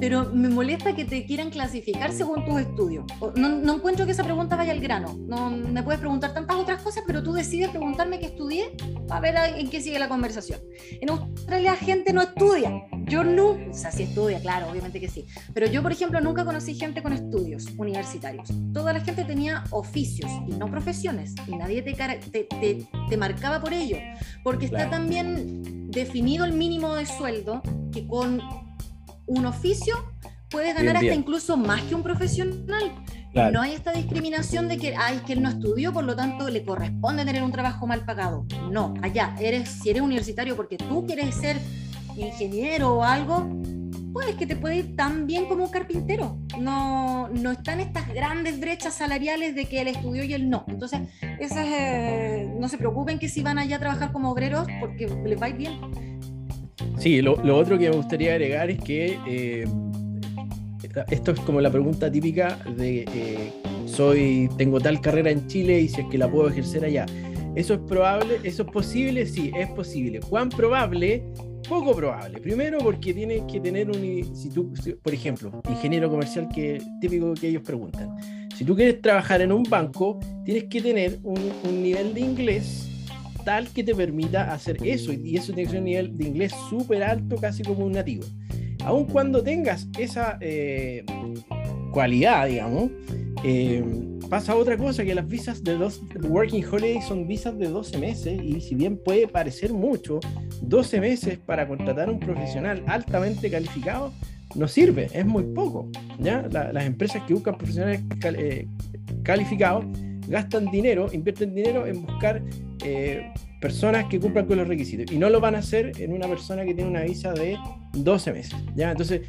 pero me molesta que te quieran clasificar según tus estudios. No, no, encuentro que esa pregunta vaya al grano. No me puedes preguntar tantas otras cosas, pero tú decides preguntarme qué estudié para ver en qué sigue la conversación. En Australia la gente no estudia. Yo no, o sea, sí estudia, claro, obviamente que sí. Pero yo, por ejemplo, nunca conocí gente con estudios universitarios. Toda la gente tenía oficios y no profesiones. Y nadie te, te, te, marcaba por ello. Porque está también definido el mínimo de sueldo que con un oficio puedes ganar hasta incluso más que un profesional. No hay esta discriminación de que, ay, que él no estudió, por lo tanto le corresponde tener un trabajo mal pagado. No, allá, eres, si eres universitario porque tú quieres ser ingeniero o algo, pues que te puede ir tan bien como un carpintero. No, no están estas grandes brechas salariales de que él estudió y él no. Entonces, esas, eh, no se preocupen que si van allá a trabajar como obreros porque les va a ir bien Sí, lo, otro que me gustaría agregar es que eh, esto es como la pregunta típica de eh, soy, tengo tal carrera en Chile y si es que la puedo ejercer allá. ¿Eso es probable? ¿Eso es posible? Sí, es posible. ¿Cuán probable? Poco probable. Primero porque tienes que tener un... Si tú, por ejemplo, ingeniero comercial, que típico que ellos preguntan. Si tú quieres trabajar en un banco, tienes que tener un, un nivel de inglés tal que te permita hacer eso. Y eso tiene que ser un nivel de inglés súper alto, casi como un nativo. Aun cuando tengas esa eh, cualidad, digamos, eh, pasa otra cosa, que las visas de dos, Working Holiday son visas de 12 meses y si bien puede parecer mucho, 12 meses para contratar a un profesional altamente calificado no sirve, es muy poco. ¿ya? las empresas que buscan profesionales eh, calificados gastan dinero, invierten dinero en buscar eh, personas que cumplan con los requisitos y no lo van a hacer en una persona que tiene una visa de 12 meses, ¿ya? Entonces,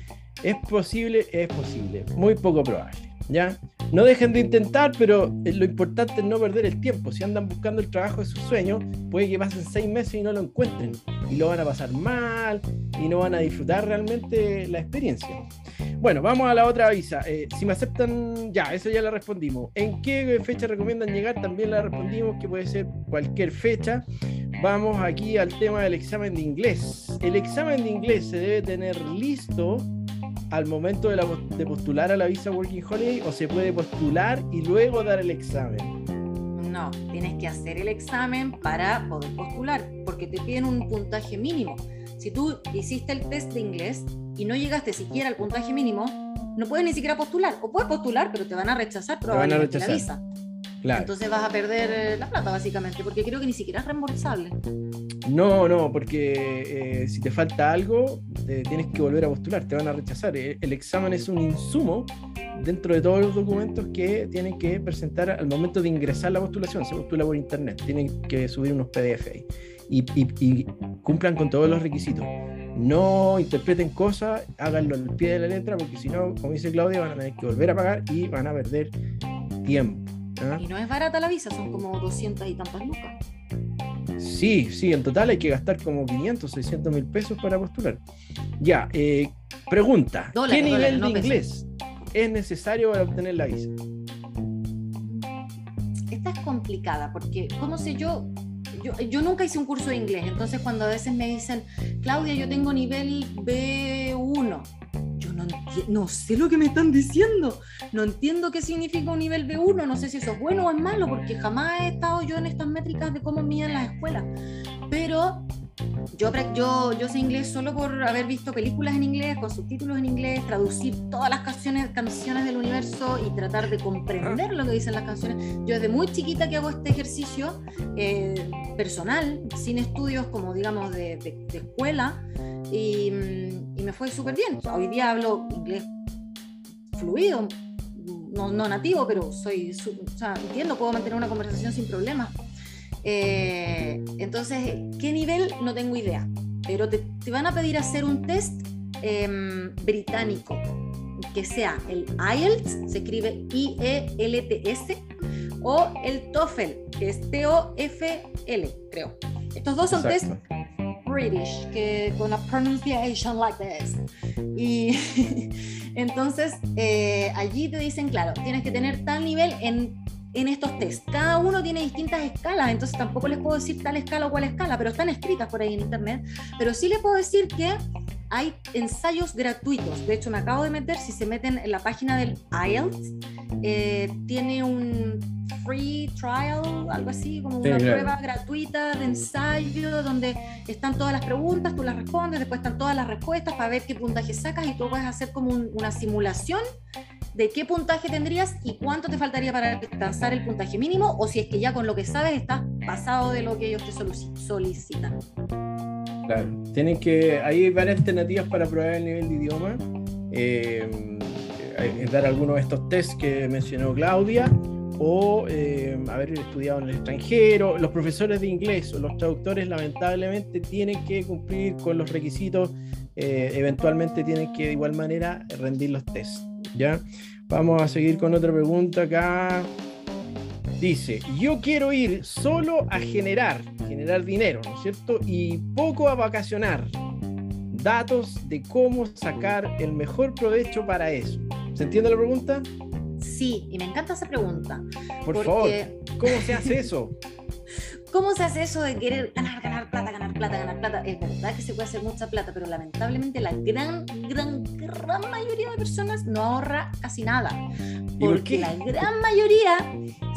¿es posible? Es posible, muy poco probable, ¿ya? no dejen de intentar, pero lo importante es no perder el tiempo. Si andan buscando el trabajo de sus sueños, puede que pasen seis meses y no lo encuentren. Y lo van a pasar mal y no van a disfrutar realmente la experiencia. Bueno, vamos a la otra avisa. Eh, si me aceptan, ya, eso ya la respondimos. ¿En qué fecha recomiendan llegar? También la respondimos, que puede ser cualquier fecha. Vamos aquí al tema del examen de inglés. El examen de inglés se debe tener listo al momento de, de, postular a la visa Working Holiday o se puede postular y luego dar el examen? No, tienes que hacer el examen para poder postular, porque te piden un puntaje mínimo. Si tú hiciste el test de inglés y no llegaste siquiera al puntaje mínimo, no puedes ni siquiera postular. O puedes postular, pero te van a rechazar probablemente la visa. Entonces vas a perder eh, la plata, básicamente, porque creo que ni siquiera es reembolsable. No, no, porque eh, si te falta algo, tienes que volver a postular, te van a rechazar. Eh, el examen es un insumo dentro de todos los documentos que tienen que presentar al momento de ingresar la postulación. Se postula por internet, tienen que subir unos PDF ahí y, cumplan con todos los requisitos. No interpreten cosas, háganlo al pie de la letra, porque si no, como dice Claudia, van a tener que volver a pagar y van a perder tiempo. ¿Ah? Y no es barata la visa, son como 200 y tantas lucas. Sí, sí, en total hay que gastar como 500, 600 mil pesos para postular. Ya, eh, pregunta, ¿qué nivel de inglés es necesario para obtener la visa? Esta es complicada porque, ¿cómo sé yo? Yo, yo, nunca hice un curso de inglés, entonces cuando a veces me dicen, Claudia, yo tengo nivel B1, no, sé lo que me están diciendo. No entiendo qué significa un nivel B1. No sé si eso es bueno o es malo, porque jamás he estado yo en estas métricas de cómo miden las escuelas. Pero yo, yo, yo sé inglés solo por haber visto películas en inglés, con subtítulos en inglés, traducir todas las canciones, canciones del universo y tratar de comprender lo que dicen las canciones. Yo desde muy chiquita que hago este ejercicio eh, personal, sin estudios como digamos de, escuela, y, me fue súper bien. hoy día hablo inglés fluido, no, no nativo, pero soy, o sea, entiendo, puedo mantener una conversación sin problemas. Eh, entonces, ¿qué nivel? No tengo idea, pero te, te van a pedir hacer un test em, británico, que sea el IELTS, se escribe I-E-L-T-S, o el TOEFL, que es T-O-F-L, creo. Estos dos son test British, que con la pronunciation like this. Y entonces eh, allí te dicen, claro, tienes que tener tal nivel en, en estos test. Cada uno tiene distintas escalas, entonces tampoco les puedo decir tal escala o cual escala, pero están escritas por ahí en internet. Pero sí les puedo decir que hay ensayos gratuitos. De hecho, me acabo de meter, si se meten en la página del IELTS, eh, tiene un free trial, algo así, como una prueba gratuita de ensayo donde están todas las preguntas, tú las respondes, después están todas las respuestas para ver qué puntaje sacas y tú puedes hacer como una simulación de qué puntaje tendrías y cuánto te faltaría para alcanzar el puntaje mínimo o si es que ya con lo que sabes estás pasado de lo que ellos te solicitan. Claro, tienen que, hay varias alternativas para probar el nivel de idioma. Eh, eh, dar algunos de estos tests que mencionó Claudia o eh, haber estudiado en el extranjero. Los profesores de inglés o los traductores lamentablemente tienen que cumplir con los requisitos, eventualmente tienen que de igual manera rendir los tests. ¿Ya? Vamos a seguir con otra pregunta acá. Dice, yo quiero ir solo a generar, generar dinero, ¿no es cierto? Y poco a vacacionar. Datos de cómo sacar el mejor provecho para eso. ¿Se entiende la pregunta? Sí, y me encanta esa pregunta. Por favor, ¿cómo se hace eso? ¿Cómo se hace eso de querer ganar, ganar plata, ganar plata, ganar plata? Es verdad que se puede hacer mucha plata, pero lamentablemente la gran, gran, gran mayoría de personas no ahorra casi nada. Porque la gran mayoría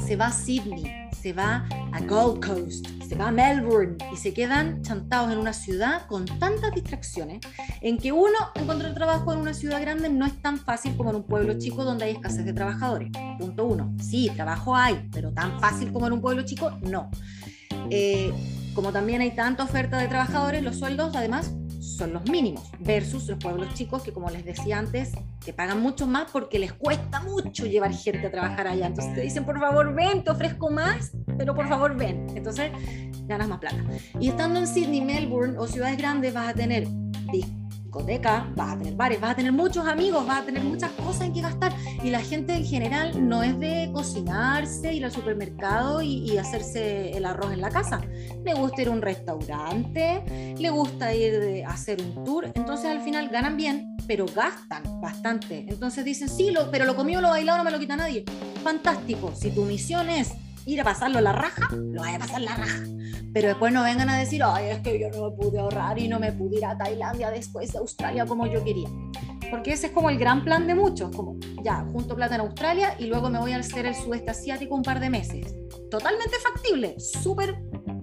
se va a Sydney, se va a Gold Coast, se va a Melbourne y se quedan chantados en una ciudad con tantas distracciones en que uno encontrar trabajo en una ciudad grande no es tan fácil como en un pueblo chico donde hay escasez de trabajadores. Punto uno. Sí, trabajo hay, pero tan fácil como en un pueblo chico, no. Eh, como también hay tanta oferta de trabajadores, los sueldos además son los mínimos, versus los pueblos chicos que, como les decía antes, te pagan mucho más porque les cuesta mucho llevar gente a trabajar allá. Entonces te dicen, por favor, ven, te ofrezco más, pero por favor, ven. Entonces ganas más plata. Y estando en Sydney, Melbourne o ciudades grandes vas a tener discoteca, vas a tener bares, vas a tener muchos amigos, vas a tener muchas cosas en que gastar. Y la gente en general no es de cocinarse, ir al supermercado y, hacerse el arroz en la casa. Le gusta ir a un restaurante, le gusta ir a hacer un tour. Entonces al final ganan bien, pero gastan bastante. Entonces dicen, sí, pero lo comió, lo bailado, no me lo quita nadie. Fantástico. Si tu misión es ir a pasarlo la raja, lo vas a pasar la raja. Pero después no vengan a decir, ay, es que yo no me pude ahorrar y no me pude ir a Tailandia después de Australia como yo quería. Porque ese es como el gran plan de muchos, como ya, junto plata en Australia y luego me voy a hacer el sudeste asiático un par de meses. Totalmente factible, súper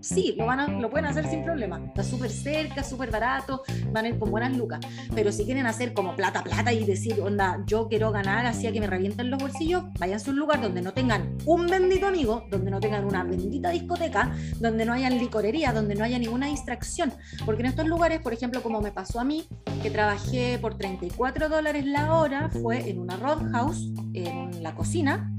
sí, lo, van a, lo pueden hacer sin problema. Está súper cerca, súper barato, van a ir con buenas lucas. Pero si quieren hacer como plata, plata y decir, onda, yo quiero ganar así a que me revienten los bolsillos, váyanse a un lugar donde no tengan un bendito amigo, donde no tengan una bendita discoteca, donde no hayan licorería, donde no haya ninguna distracción. Porque en estos lugares, por ejemplo, como me pasó a mí, que trabajé por 34 dólares la hora, fue en una roadhouse, en la cocina,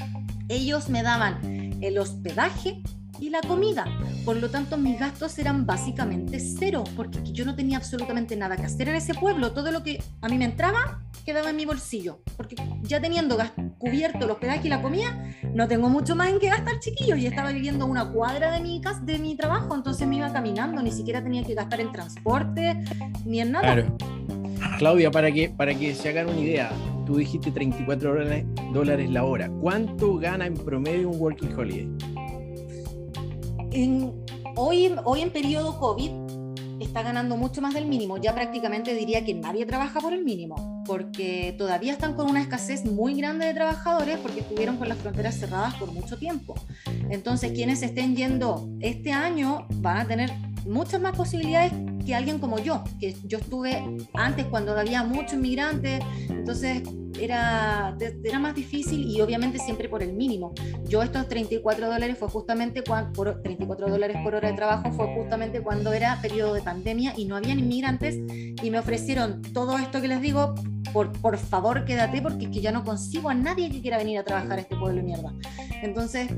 ellos me daban el hospedaje y la comida. Por lo tanto, mis gastos eran básicamente cero, porque yo no tenía absolutamente nada que hacer en ese pueblo. Todo lo que a mí me entraba quedaba en mi bolsillo, porque ya teniendo cubierto el hospedaje y la comida, no tengo mucho más en qué gastar, chiquillos. Y estaba viviendo una cuadra de mi, casa, de mi trabajo, entonces me iba caminando, ni siquiera tenía que gastar en transporte ni en nada. Claro. Claudia, para que, para que se hagan una idea, tú dijiste 34 dólares, dólares la hora. ¿Cuánto gana en promedio un working holiday? Hoy, hoy en periodo COVID está ganando mucho más del mínimo. Ya prácticamente diría que nadie trabaja por el mínimo, porque todavía están con una escasez muy grande de trabajadores porque estuvieron con las fronteras cerradas por mucho tiempo. Entonces, quienes estén yendo este año van a tener muchas más posibilidades que alguien como yo, que yo estuve antes cuando había muchos inmigrantes, entonces era, era más difícil y obviamente siempre por el mínimo. Yo estos 34 dólares fue justamente cuando, por 34 dólares por hora de trabajo fue justamente cuando era periodo de pandemia y no habían inmigrantes y me ofrecieron todo esto que les digo, por, por favor quédate porque es que ya no consigo a nadie que quiera venir a trabajar a este pueblo de mierda. Entonces,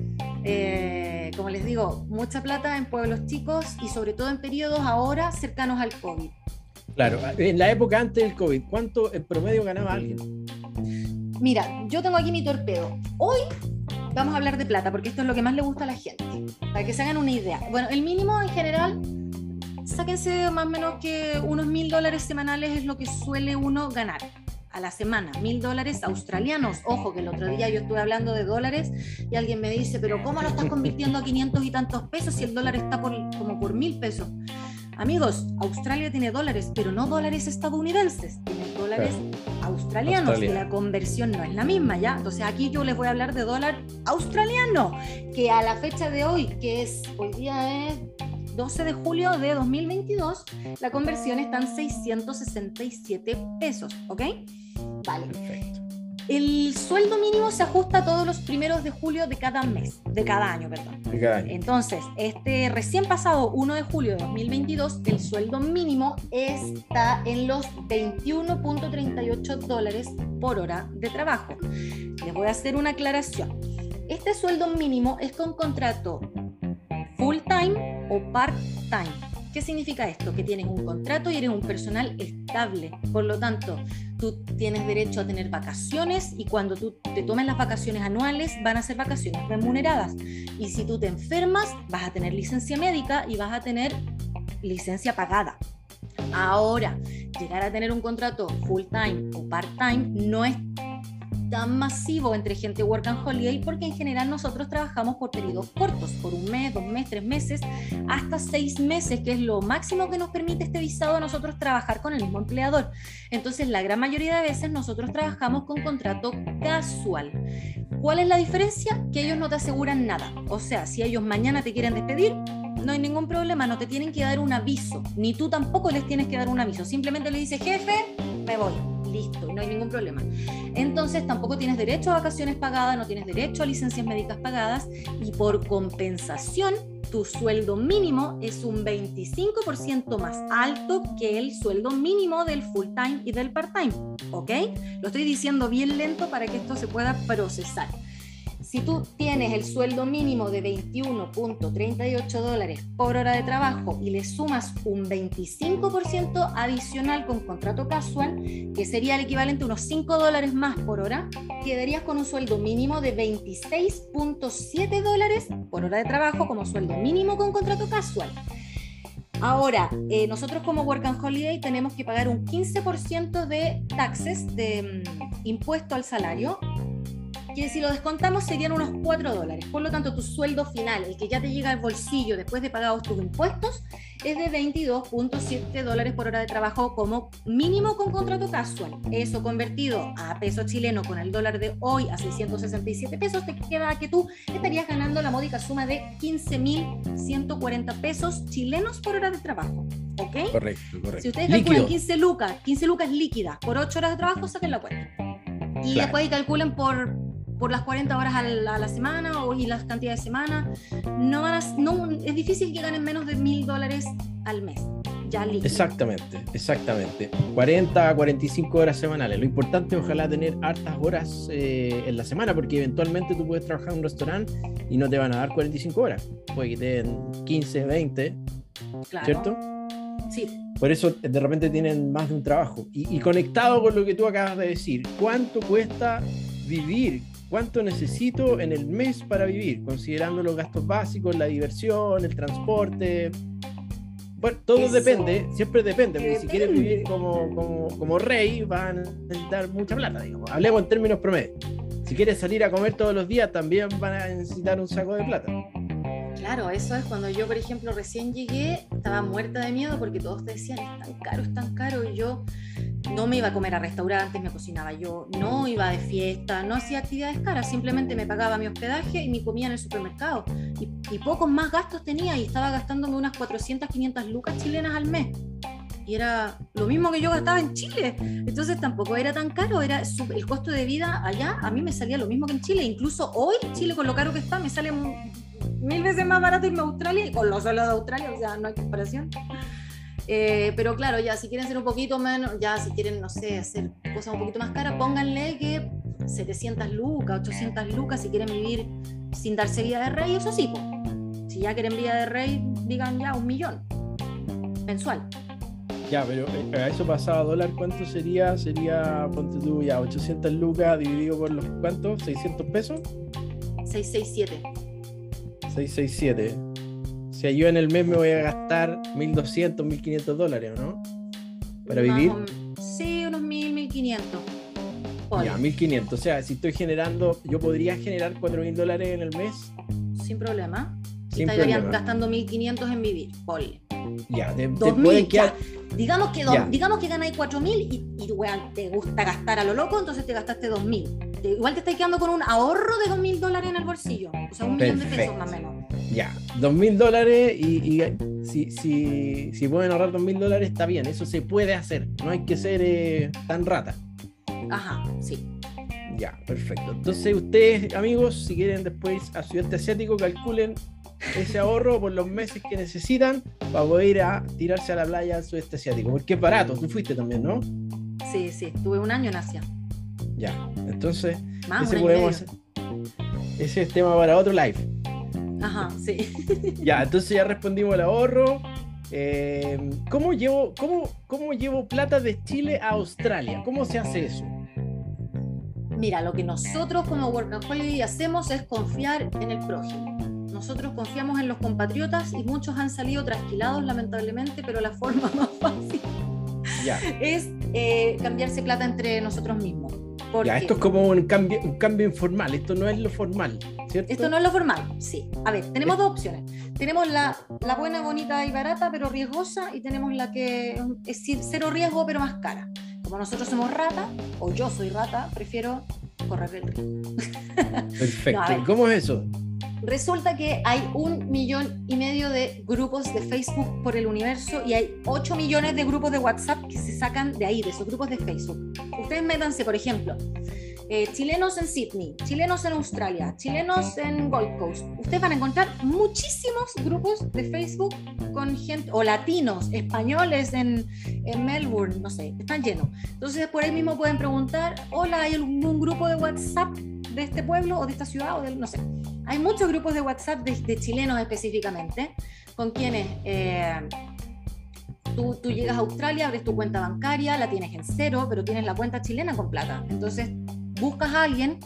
eh, como les digo, mucha plata en pueblos chicos y sobre todo en periodos ahora cercanos al COVID. Claro, en la época antes del COVID, ¿cuánto en promedio ganaba alguien? Mira, yo tengo aquí mi torpedo. Hoy vamos a hablar de plata, porque esto es lo que más le gusta a la gente, para que se hagan una idea. Bueno, el mínimo en general, sáquense más o menos que unos mil dólares semanales es lo que suele uno ganar a la semana, mil dólares australianos. Ojo, que el otro día yo estuve hablando de dólares y alguien me dice, pero ¿cómo lo estás convirtiendo a 500 y tantos pesos si el dólar está por, como por mil pesos? Amigos, Australia tiene dólares, pero no dólares estadounidenses, tiene dólares australianos, y la conversión no es la misma, ¿ya? Entonces aquí yo les voy a hablar de dólar australiano, que a la fecha de hoy, que es, hoy día es 12 de julio de 2022, la conversión está en 667 pesos, ¿ok? Vale. Perfecto. El sueldo mínimo se ajusta todos los primeros de julio de cada mes, de cada año, perdón. De cada año. Entonces, este recién pasado 1 de julio de 2022, el sueldo mínimo está en los 21.38 dólares por hora de trabajo. Les voy a hacer una aclaración. Este sueldo mínimo es con contrato full time o part time. ¿Qué significa esto? Que tienes un contrato y eres un personal estable. Por lo tanto, tú tienes derecho a tener vacaciones y cuando tú te tomes las vacaciones anuales van a ser vacaciones remuneradas. Y si tú te enfermas, vas a tener licencia médica y vas a tener licencia pagada. Ahora, llegar a tener un contrato full time o part time no es tan masivo entre gente work and holiday porque en general nosotros trabajamos por periodos cortos, por un mes, dos meses, tres meses, hasta seis meses, que es lo máximo que nos permite este visado a nosotros trabajar con el mismo empleador. Entonces, la gran mayoría de veces nosotros trabajamos con contrato casual. ¿Cuál es la diferencia? Que ellos no te aseguran nada. O sea, si ellos mañana te quieren despedir, no hay ningún problema, no te tienen que dar un aviso, ni tú tampoco les tienes que dar un aviso. Simplemente le dices, jefe, me voy listo, no hay ningún problema. Entonces tampoco tienes derecho a vacaciones pagadas, no tienes derecho a licencias médicas pagadas y por compensación tu sueldo mínimo es un 25% más alto que el sueldo mínimo del full time y del part time, ¿ok? Lo estoy diciendo bien lento para que esto se pueda procesar. Si tú tienes el sueldo mínimo de 21.38 dólares por hora de trabajo y le sumas un 25% adicional con contrato casual, que sería el equivalente a unos 5 dólares más por hora, quedarías con un sueldo mínimo de 26.7 dólares por hora de trabajo como sueldo mínimo con contrato casual. Ahora, eh, nosotros como Work and Holiday tenemos que pagar un 15% de taxes, de impuesto al salario, que si lo descontamos serían unos 4 dólares. Por lo tanto, tu sueldo final, el que ya te llega al bolsillo después de pagados tus impuestos, es de 22.7 dólares por hora de trabajo como mínimo con contrato casual. Eso convertido a peso chileno con el dólar de hoy a 667 pesos, te queda que tú estarías ganando la módica suma de 15.140 pesos chilenos por hora de trabajo. ¿Ok? Correcto, correcto. Si ustedes calculan 15 lucas, 15 lucas líquidas por 8 horas de trabajo, saquen la cuenta. Y después calculen por por las 40 horas a la, semana o, y las cantidades de semana, no, van no es difícil que ganen menos de mil dólares al mes. Ya líquido. Exactamente, exactamente. 40 a 45 horas semanales. Lo importante es ojalá tener hartas horas eh, en la semana, porque eventualmente tú puedes trabajar en un restaurante y no te van a dar 45 horas. Puede que te den 15, 20, ¿cierto? Sí. Por eso de repente tienen más de un trabajo. Y, y conectado con lo que tú acabas de decir, ¿cuánto cuesta vivir ¿Cuánto necesito en el mes para vivir? Considerando los gastos básicos, la diversión, el transporte. Bueno, todo depende, siempre depende, porque si quieres vivir como, como, como, rey, van a necesitar mucha plata, digamos. Hablemos en términos promedio. Si quieres salir a comer todos los días, también van a necesitar un saco de plata. Claro, eso es cuando yo, por ejemplo, recién llegué, estaba muerta de miedo porque todos te decían, es tan caro, es tan caro, y yo no me iba a comer a restaurantes, me cocinaba yo, no iba de fiesta, no hacía actividades caras, simplemente me pagaba mi hospedaje y mi comida en el supermercado. Y, pocos más gastos tenía y estaba gastándome unas 400, 500 lucas chilenas al mes. Y era lo mismo que yo gastaba en Chile. Entonces tampoco era tan caro, era el costo de vida allá a mí me salía lo mismo que en Chile. Incluso hoy Chile con lo caro que está me sale mil veces más barato irme a Australia y con lo solo de Australia, o sea, no hay comparación. Eh, pero claro, ya si quieren ser un poquito menos, ya si quieren, no sé, hacer cosas un poquito más caras, pónganle que 700 lucas, 800 lucas si quieren vivir sin darse vida de rey, eso sí, si ya quieren vida de rey, digan ya un millón mensual. Ya, pero eh, a eso pasado a dólar, ¿cuánto sería? Sería, ponte tú ya, 800 lucas dividido por los, ¿cuántos? ¿600 pesos? 667. 667 sea, yo en el mes me voy a gastar 1.200, 1.500 dólares, ¿no? Para vivir. Sí, unos 1.000, 1.500. Ya, 1.500. O sea, si estoy generando, yo podría generar 4.000 dólares en el mes. Sin problema. Sin estarían gastando 1.500 en vivir, ponle. Ya, te, pueden quedar... Digamos que, digamos que ganáis 4.000 y, y te gusta gastar a lo loco, entonces te gastaste 2.000. Igual te estás quedando con un ahorro de 2.000 dólares en el bolsillo. O sea, un millón de pesos más o menos. Ya, dos mil dólares y, si, si, si, pueden ahorrar dos mil dólares está bien, eso se puede hacer, no hay que ser eh, tan rata. Ajá, sí. Ya, perfecto. Entonces ustedes, amigos, si quieren después a Sudeste Asiático, calculen ese ahorro por los meses que necesitan para poder ir a tirarse a la playa al Sudeste Asiático, porque es barato, tú fuiste también, ¿no? Sí, sí, tuve un año en Asia. Ya, entonces, ese, podemos, ese es tema para otro live. Ajá, sí. Ya, entonces ya respondimos el ahorro. Eh, ¿cómo, llevo, cómo, ¿Cómo llevo plata de Chile a Australia? ¿Cómo se hace eso? Mira, lo que nosotros como Work and Holiday hacemos es confiar en el prójimo. Nosotros confiamos en los compatriotas y muchos han salido trasquilados lamentablemente, pero la forma más fácil es eh, cambiarse plata entre nosotros mismos. Ya, esto es como un cambio, un cambio informal, esto no es lo formal, ¿cierto? Esto no es lo formal, sí. A ver, tenemos dos opciones. Tenemos la, la, buena, bonita y barata, pero riesgosa, y tenemos la que es cero riesgo, pero más cara. Como nosotros somos rata, o yo soy rata, prefiero correr el riesgo. Perfecto. ¿Cómo es eso? Resulta que hay un millón y medio de grupos de Facebook por el universo y hay 8 millones de grupos de WhatsApp que se sacan de ahí, de esos grupos de Facebook. Ustedes métanse, por ejemplo, eh, chilenos en Sydney, chilenos en Australia, chilenos en Gold Coast. Ustedes van a encontrar muchísimos grupos de Facebook con gente, o latinos, españoles en, en Melbourne, no sé, están llenos. Entonces por ahí mismo pueden preguntar, hola, ¿hay algún grupo de WhatsApp de este pueblo o de esta ciudad o del, no sé. Hay muchos grupos de WhatsApp de, chilenos específicamente, con quienes eh, tú, tú, llegas a Australia, abres tu cuenta bancaria, la tienes en cero, pero tienes la cuenta chilena con plata. Entonces buscas a alguien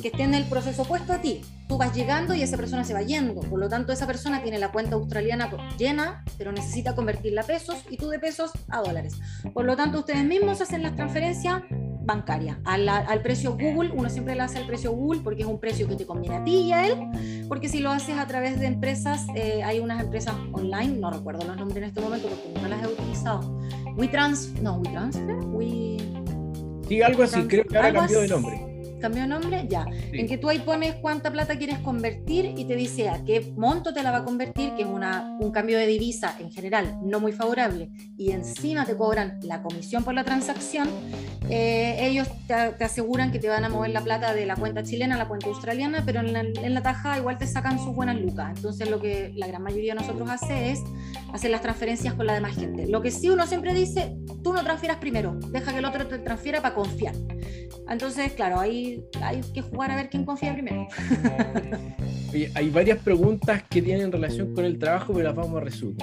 que esté en el proceso opuesto a ti. Tú vas llegando y esa persona se va yendo. Por lo tanto, esa persona tiene la cuenta australiana llena, pero necesita convertirla a pesos y tú de pesos a dólares. Por lo tanto, ustedes mismos hacen las transferencias bancaria. Al, al, precio Google, uno siempre le hace el precio Google porque es un precio que te conviene a ti y a él, porque si lo haces a través de empresas, eh, hay unas empresas online, no recuerdo los nombres en este momento porque nunca las he utilizado. WeTrans, no, WeTransfer, We... Sí, algo así, creo que ahora cambió de nombre cambió de nombre, ya. En que tú ahí pones cuánta plata quieres convertir y te dice a qué monto te la va a convertir, que es una, un cambio de divisa en general no muy favorable, y encima te cobran la comisión por la transacción, eh, ellos te, aseguran que te van a mover la plata de la cuenta chilena a la cuenta australiana, pero en la, en la taja igual te sacan sus buenas lucas. Entonces lo que la gran mayoría de nosotros hace es hacer las transferencias con la demás gente. Lo que sí uno siempre dice, tú no transfieras primero, deja que el otro te transfiera para confiar. Entonces, claro, ahí hay que jugar a ver quién confía primero. hay varias preguntas que tienen relación con el trabajo, pero las vamos a resumir.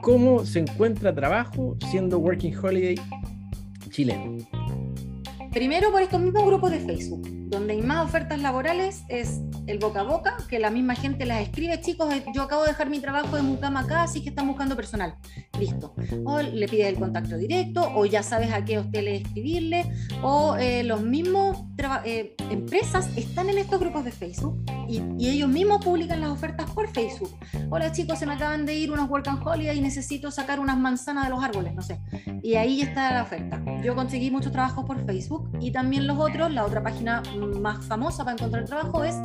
¿Cómo se encuentra trabajo siendo Working Holiday chileno? Primero por estos mismos grupos de Facebook, donde hay más ofertas laborales, es el boca a boca, que la misma gente las escribe, chicos, eh, yo acabo de dejar mi trabajo de mucama acá, así que están buscando personal. Listo. O le pides el contacto directo, o ya sabes a qué le escribirle, o eh, los mismos eh, empresas están en estos grupos de Facebook y, ellos mismos publican las ofertas por Facebook. Hola chicos, se me acaban de ir unos work and holiday y necesito sacar unas manzanas de los árboles, no sé. Y ahí está la oferta. Yo conseguí muchos trabajos por Facebook y también los otros, la otra página más famosa para encontrar trabajo es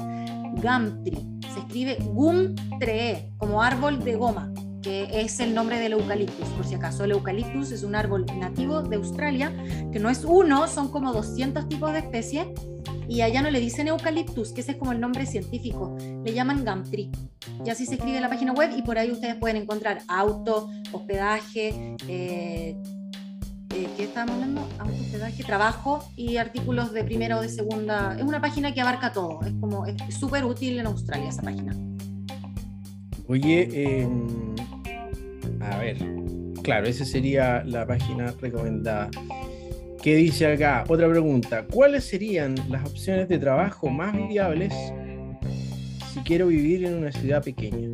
Gumtree. Se escribe Gumtree, como árbol de goma, que es el nombre del eucaliptus, por si acaso. El eucaliptus es un árbol nativo de Australia, que no es uno, son como 200 tipos de especies, y allá no le dicen eucaliptus, que ese es como el nombre científico, le llaman Gumtree. Y así se escribe en la página web y por ahí ustedes pueden encontrar auto, hospedaje, eh, eh, ¿qué estábamos hablando? Autohospedaje, trabajo y artículos de primera o de segunda. Es una página que abarca todo. Es como es súper útil en Australia esa página. Oye, em, a ver, claro, esa sería la página recomendada. ¿Qué dice acá? Otra pregunta. ¿Cuáles serían las opciones de trabajo más viables si quiero vivir en una ciudad pequeña?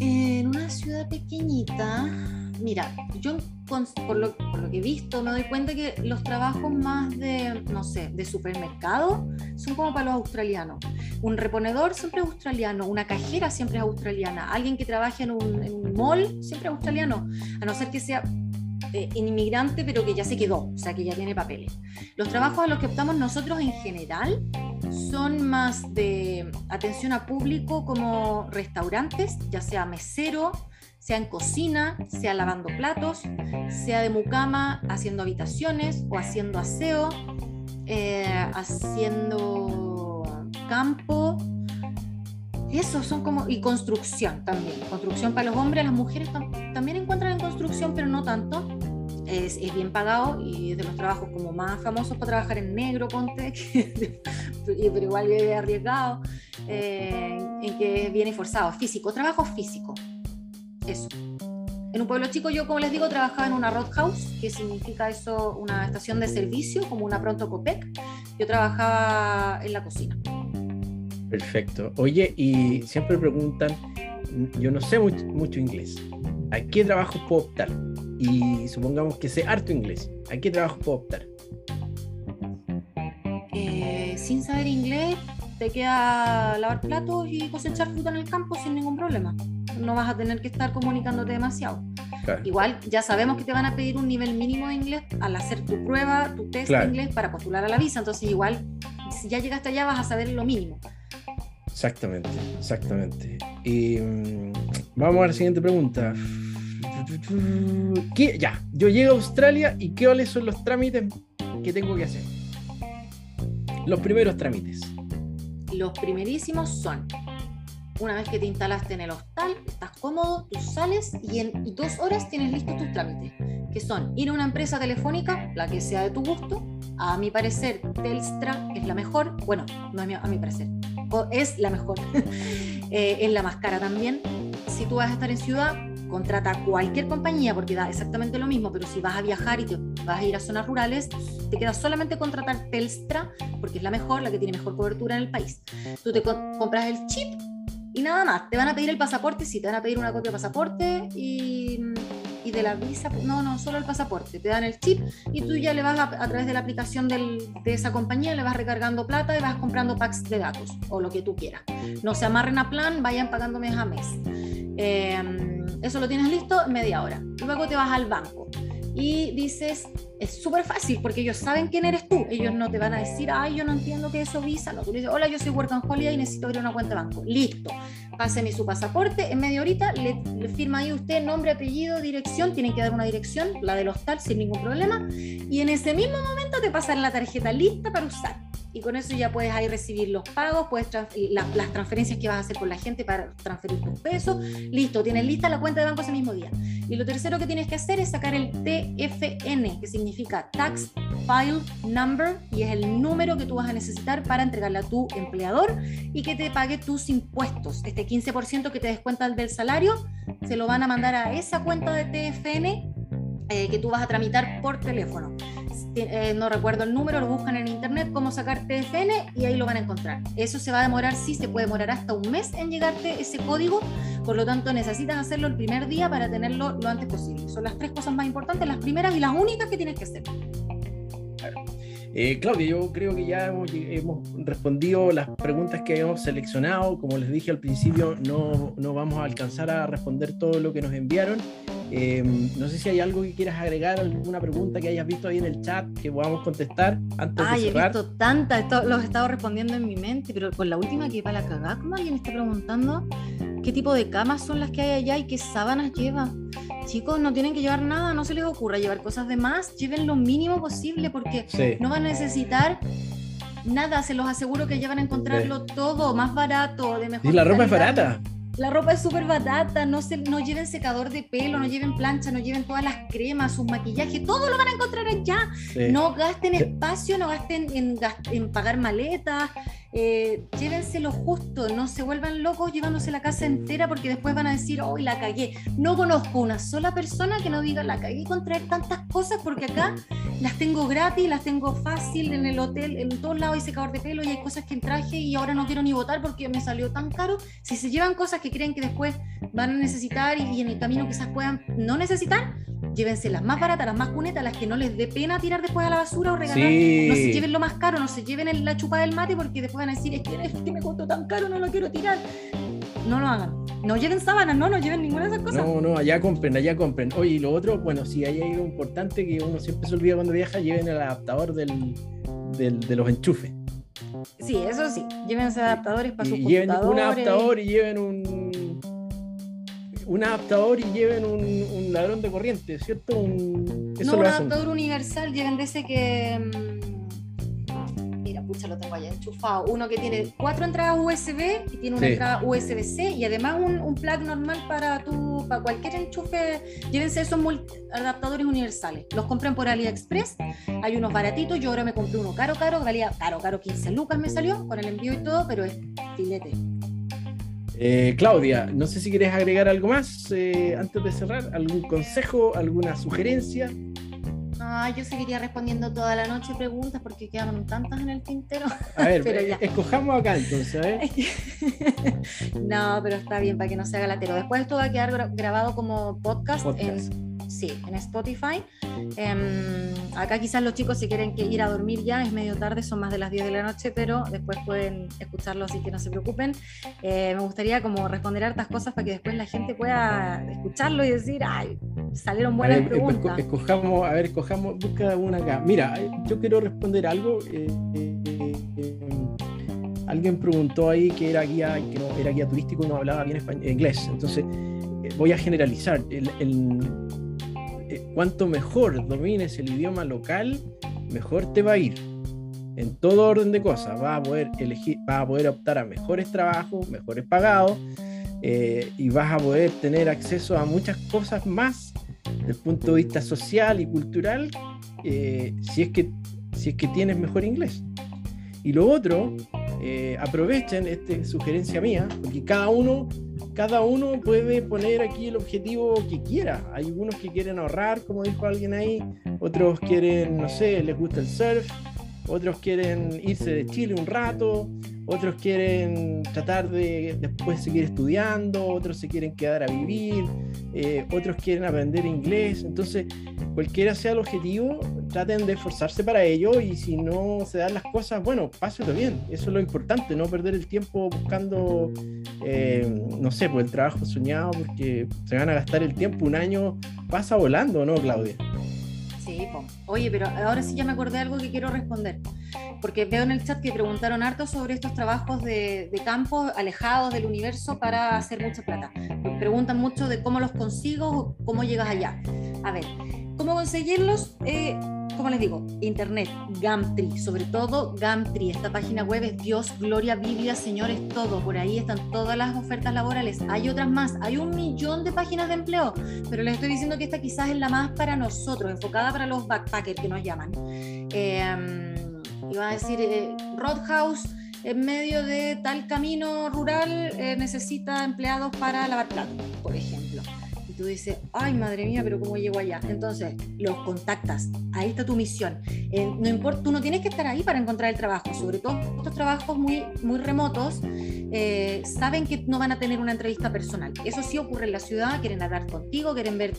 En una ciudad pequeñita, mira, yo por lo, que he visto me doy cuenta que los trabajos más de, no sé, de supermercado son como para los australianos. Un reponedor siempre es australiano, una cajera siempre es australiana, alguien que trabaje en un, mall siempre es australiano, a no ser que sea eh, inmigrante pero que ya se quedó, o sea que ya tiene papeles. Los trabajos a los que optamos nosotros en general son más de atención a público como restaurantes, ya sea mesero, sea en cocina, sea lavando platos, sea de mucama haciendo habitaciones o haciendo aseo, eh, haciendo campo. Eso son como, y construcción también. Construcción para los hombres, las mujeres también encuentran en construcción, pero no tanto. Es, bien pagado y es de los trabajos como más famosos para trabajar en negro, ponte, pero igual es arriesgado, eh, en que viene forzado, físico, trabajo físico eso. En un pueblo chico yo, como les digo, trabajaba en una roadhouse, que significa eso, una estación de servicio, como una Pronto Copec. Yo trabajaba en la cocina. Perfecto. Oye, y siempre preguntan, yo no sé mucho, inglés, ¿a qué trabajo puedo optar? Y supongamos que sé harto inglés, ¿a qué trabajo puedo optar? Eh, sin saber inglés, te queda lavar platos y cosechar fruta en el campo sin ningún problema no vas a tener que estar comunicándote demasiado. Igual ya sabemos que te van a pedir un nivel mínimo de inglés al hacer tu prueba, tu test de inglés para postular a la visa. Entonces igual, si ya llegaste allá vas a saber lo mínimo. Exactamente, exactamente. Y, mm, vamos a la siguiente pregunta. Ya, yo llego a Australia y ¿qué cuáles son los trámites que tengo que hacer? Los primeros trámites. Los primerísimos son Una vez que te instalaste en el hostal, estás cómodo, tú sales y en dos horas tienes listos tus trámites, que son ir a una empresa telefónica, la que sea de tu gusto. A mi parecer, Telstra es la mejor. Bueno, no es a mi parecer, es la mejor. Eh, es la más cara también. Si tú vas a estar en ciudad, contrata cualquier compañía porque da exactamente lo mismo, pero si vas a viajar y te vas a ir a zonas rurales, te queda solamente contratar Telstra porque es la mejor, la que tiene mejor cobertura en el país. Tú te compras el chip y nada más. Te van a pedir el pasaporte, sí, te van a pedir una copia de pasaporte y, y de la visa, no, no, solo el pasaporte. Te dan el chip y tú ya le vas a, través de la aplicación del, de esa compañía, le vas recargando plata y vas comprando packs de datos o lo que tú quieras. No se amarren a plan, vayan pagando mes a mes. Eh, eso lo tienes listo media hora. Luego te vas al banco y dices, es súper fácil porque ellos saben quién eres tú. Ellos no te van a decir, ay, yo no entiendo qué es eso Visa. No, tú dices, hola, yo soy Work and Holiday y necesito abrir una cuenta de banco. Listo. Páseme su pasaporte. En media horita le, le, firma ahí usted nombre, apellido, dirección. Tienen que dar una dirección, la del hostal, sin ningún problema. Y en ese mismo momento te pasan la tarjeta lista para usar y con eso ya puedes ahí recibir los pagos, puedes las transferencias que vas a hacer con la gente para transferir tus pesos. Listo, tienes lista la cuenta de banco ese mismo día. Y lo tercero que tienes que hacer es sacar el TFN, que significa Tax File Number, y es el número que tú vas a necesitar para entregarle a tu empleador y que te pague tus impuestos. Este 15% que te descuentan del salario, se lo van a mandar a esa cuenta de TFN eh, que tú vas a tramitar por teléfono. Eh, no recuerdo el número, lo buscan en internet, cómo sacar TFN y ahí lo van a encontrar. Eso se va a demorar, sí, se puede demorar hasta un mes en llegarte ese código, por lo tanto necesitas hacerlo el primer día para tenerlo lo antes posible. Son las tres cosas más importantes, las primeras y las únicas que tienes que hacer. Eh, Claudia, yo creo que ya hemos, respondido las preguntas que hemos seleccionado. Como les dije al principio, no, no vamos a alcanzar a responder todo lo que nos enviaron. Em, no sé si hay algo que quieras agregar, alguna pregunta que hayas visto ahí en el chat que podamos contestar antes Ay, de cerrar. he visto tantas, los he estado respondiendo en mi mente, pero con la última que para la cagada, como alguien está preguntando qué tipo de camas son las que hay allá y qué sábanas lleva. Chicos, no tienen que llevar nada, no se les ocurra llevar cosas de más, lleven lo mínimo posible porque no van a necesitar nada, se los aseguro que ya van a encontrarlo todo más barato, de mejor. Y la ropa es barata. La ropa es súper batata, no, se, no lleven secador de pelo, no lleven plancha, no lleven todas las cremas, sus maquillajes, todo lo van a encontrar allá. No gasten espacio, no gasten en, en pagar maletas, eh, llévense lo justo, no se vuelvan locos llevándose la casa entera porque después van a decir, hoy la cagué. No conozco una sola persona que no diga, la cagué con traer tantas cosas porque acá las tengo gratis, las tengo fácil en el hotel, en todos lados hay secador de pelo y hay cosas que traje y ahora no quiero ni votar porque me salió tan caro. Si se llevan cosas que creen que después van a necesitar y, y en el camino quizás puedan no necesitar, llévense las más baratas, las más cunetas, las que no les dé pena tirar después a la basura o regalar. No se lleven lo más caro, no se lleven la chupa del mate porque después van a decir, es que, es que me costó tan caro, no lo quiero tirar. No lo hagan. No lleven sábanas, no, no lleven ninguna de esas cosas. No, no, allá compren, allá compren. Oye, y lo otro, bueno, si hay algo importante que uno siempre se olvida cuando viaja, lleven el adaptador del, del de los enchufes. Sí, eso sí. Llévense adaptadores para sus Lleven un adaptador y lleven un un adaptador y lleven un, ladrón de corriente, ¿cierto? Un, no, un adaptador universal, lleven de ese que. Lo tengo allá enchufado. Uno que tiene cuatro entradas USB y tiene una entrada USB-C y además un, un, plug normal para tu, para cualquier enchufe. Llévense esos adaptadores universales. Los compren por AliExpress. Hay unos baratitos. Yo ahora me compré uno caro, caro, valía caro, caro, 15 lucas me salió con el envío y todo, pero es filete. Eh, Claudia, no sé si quieres agregar algo más eh, antes de cerrar, algún consejo, alguna sugerencia. Ah, yo seguiría respondiendo toda la noche preguntas porque quedaron tantas en el tintero. A ver, pero ya. escojamos acá entonces. no, pero está bien para que no se haga latero. Después esto va a quedar grabado como podcast, en sí, en Spotify. Em, acá quizás los chicos si quieren que ir a dormir ya, es medio tarde, son más de las 10 de la noche, pero después pueden escucharlo, así que no se preocupen. Eh, me gustaría como responder hartas cosas para que después la gente pueda escucharlo y decir, ay, salieron buenas a preguntas. Escojamos, a ver, escojamos, busca una acá. Mira, yo quiero responder algo. Eh, eh, alguien preguntó ahí que era guía, que no, era guía turístico y no hablaba bien español, inglés. Entonces, voy a generalizar. el, cuanto mejor domines el idioma local, mejor te va a ir. en todo orden de cosas. Vas a poder elegir, vas a poder optar a mejores trabajos, mejores pagados, eh, y vas a poder tener acceso a muchas cosas más desde el punto de vista social y cultural eh, si, es que, si es que tienes mejor inglés. Y lo otro, eh, aprovechen, esta sugerencia mía, porque cada uno, cada uno puede poner aquí el objetivo que quiera. Hay algunos que quieren ahorrar, como dijo alguien ahí, otros quieren, no sé, les gusta el surf, otros quieren irse de Chile un rato, otros quieren tratar de después seguir estudiando, otros se quieren quedar a vivir, eh, otros quieren aprender inglés. Entonces, cualquiera sea el objetivo, traten de esforzarse para ello y si no se dan las cosas, bueno, pásenlo bien. Eso es lo importante, no perder el tiempo buscando, eh, no sé, pues el trabajo soñado, porque se van a gastar el tiempo. Un año pasa volando, ¿no, Claudia? Sí, oye, pero ahora sí ya me acordé de algo que quiero responder, porque veo en el chat que preguntaron harto sobre estos trabajos de, de campo alejados del universo para hacer mucha plata. Preguntan mucho de cómo los consigo, cómo llegas allá. A ver, ¿cómo conseguirlos? Eh, como les digo, internet, Gumtree, sobre todo Gumtree, esta página web es Dios, Gloria, Biblia, señores, todo, por ahí están todas las ofertas laborales, hay otras más, hay un millón de páginas de empleo, pero les estoy diciendo que esta quizás es la más para nosotros, enfocada para los backpackers que nos llaman. Eh, iba a decir, eh, Roadhouse en medio de tal camino rural eh, necesita empleados para lavar platos, por ejemplo tú dices, ay madre mía, pero ¿cómo llego allá? Entonces los contactas, ahí está tu misión. Eh, no importa, tú no tienes que estar ahí para encontrar el trabajo, sobre todo estos trabajos muy, muy remotos, eh, saben que no van a tener una entrevista personal. Eso sí ocurre en la ciudad, quieren hablar contigo, quieren ver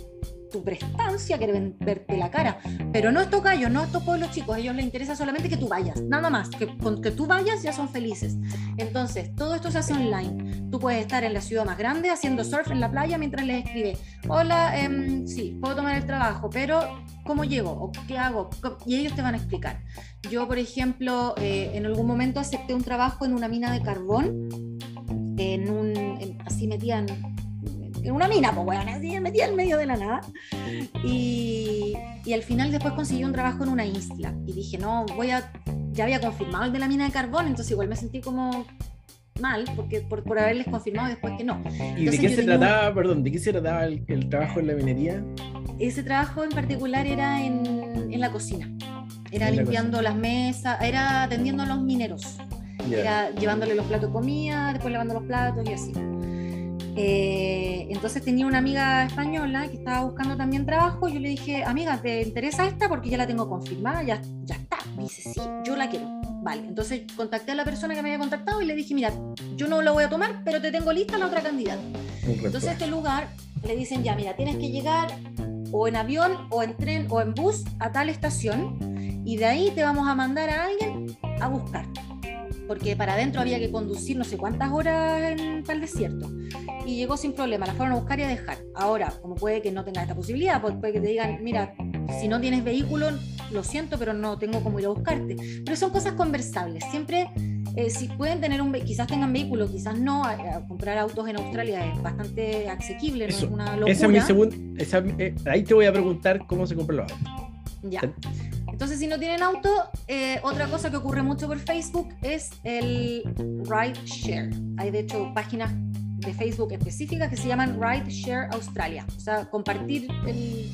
tu prestancia, quieren verte la cara. Pero no estos gallos, no estos pueblos chicos, a ellos les interesa solamente que tú vayas, nada más, que con que tú vayas ya son felices. Entonces, todo esto se hace online. Tú puedes estar en la ciudad más grande haciendo surf en la playa mientras les escribe, hola, eh, sí, puedo tomar el trabajo, pero ¿cómo llego? ¿O qué hago? Y ellos te van a explicar. Yo, por ejemplo, eh, en algún momento acepté un trabajo en una mina de carbón, en un, así metían en una mina, pues bueno, así me metí en medio de la nada. Y, y, al final después conseguí un trabajo en una isla. Y dije, no, voy a, ya había confirmado el de la mina de carbón, entonces igual me sentí como mal porque por, por haberles confirmado después que no. ¿Y de qué se trataba, perdón, de qué se trataba el, trabajo en la minería? Ese trabajo en particular era en, en la cocina. Era limpiando las mesas, era atendiendo a los mineros. Era llevándole los platos de comida, después lavando los platos y así. Eh, entonces tenía una amiga española que estaba buscando también trabajo. Y yo le dije, amiga, ¿te interesa esta? Porque ya la tengo confirmada, ya, ya está. dice, sí, yo la quiero. Vale, entonces contacté a la persona que me había contactado y le dije, mira, yo no la voy a tomar, pero te tengo lista la otra candidata. Entonces este lugar le dicen, ya, mira, tienes que llegar o en avión o en tren o en bus a tal estación y de ahí te vamos a mandar a alguien a buscar porque para adentro había que conducir no sé cuántas horas en tal desierto. Y llegó sin problema, la fueron a buscar y a dejar. Ahora, como puede que no tenga esta posibilidad, pues puede que te digan, mira, si no tienes vehículo, lo siento, pero no tengo cómo ir a buscarte. Pero son cosas conversables. Siempre, eh, si pueden tener un, quizás tengan vehículo, quizás no, comprar autos en Australia es bastante asequible, no es una locura. Esa es mi segunda, eh, ahí te voy a preguntar cómo se compra los autos. Ya. Entonces, si no tienen auto, eh, otra cosa que ocurre mucho por Facebook es el ride share. Hay de hecho páginas de Facebook específicas que se llaman Ride Share Australia, o sea, compartir el,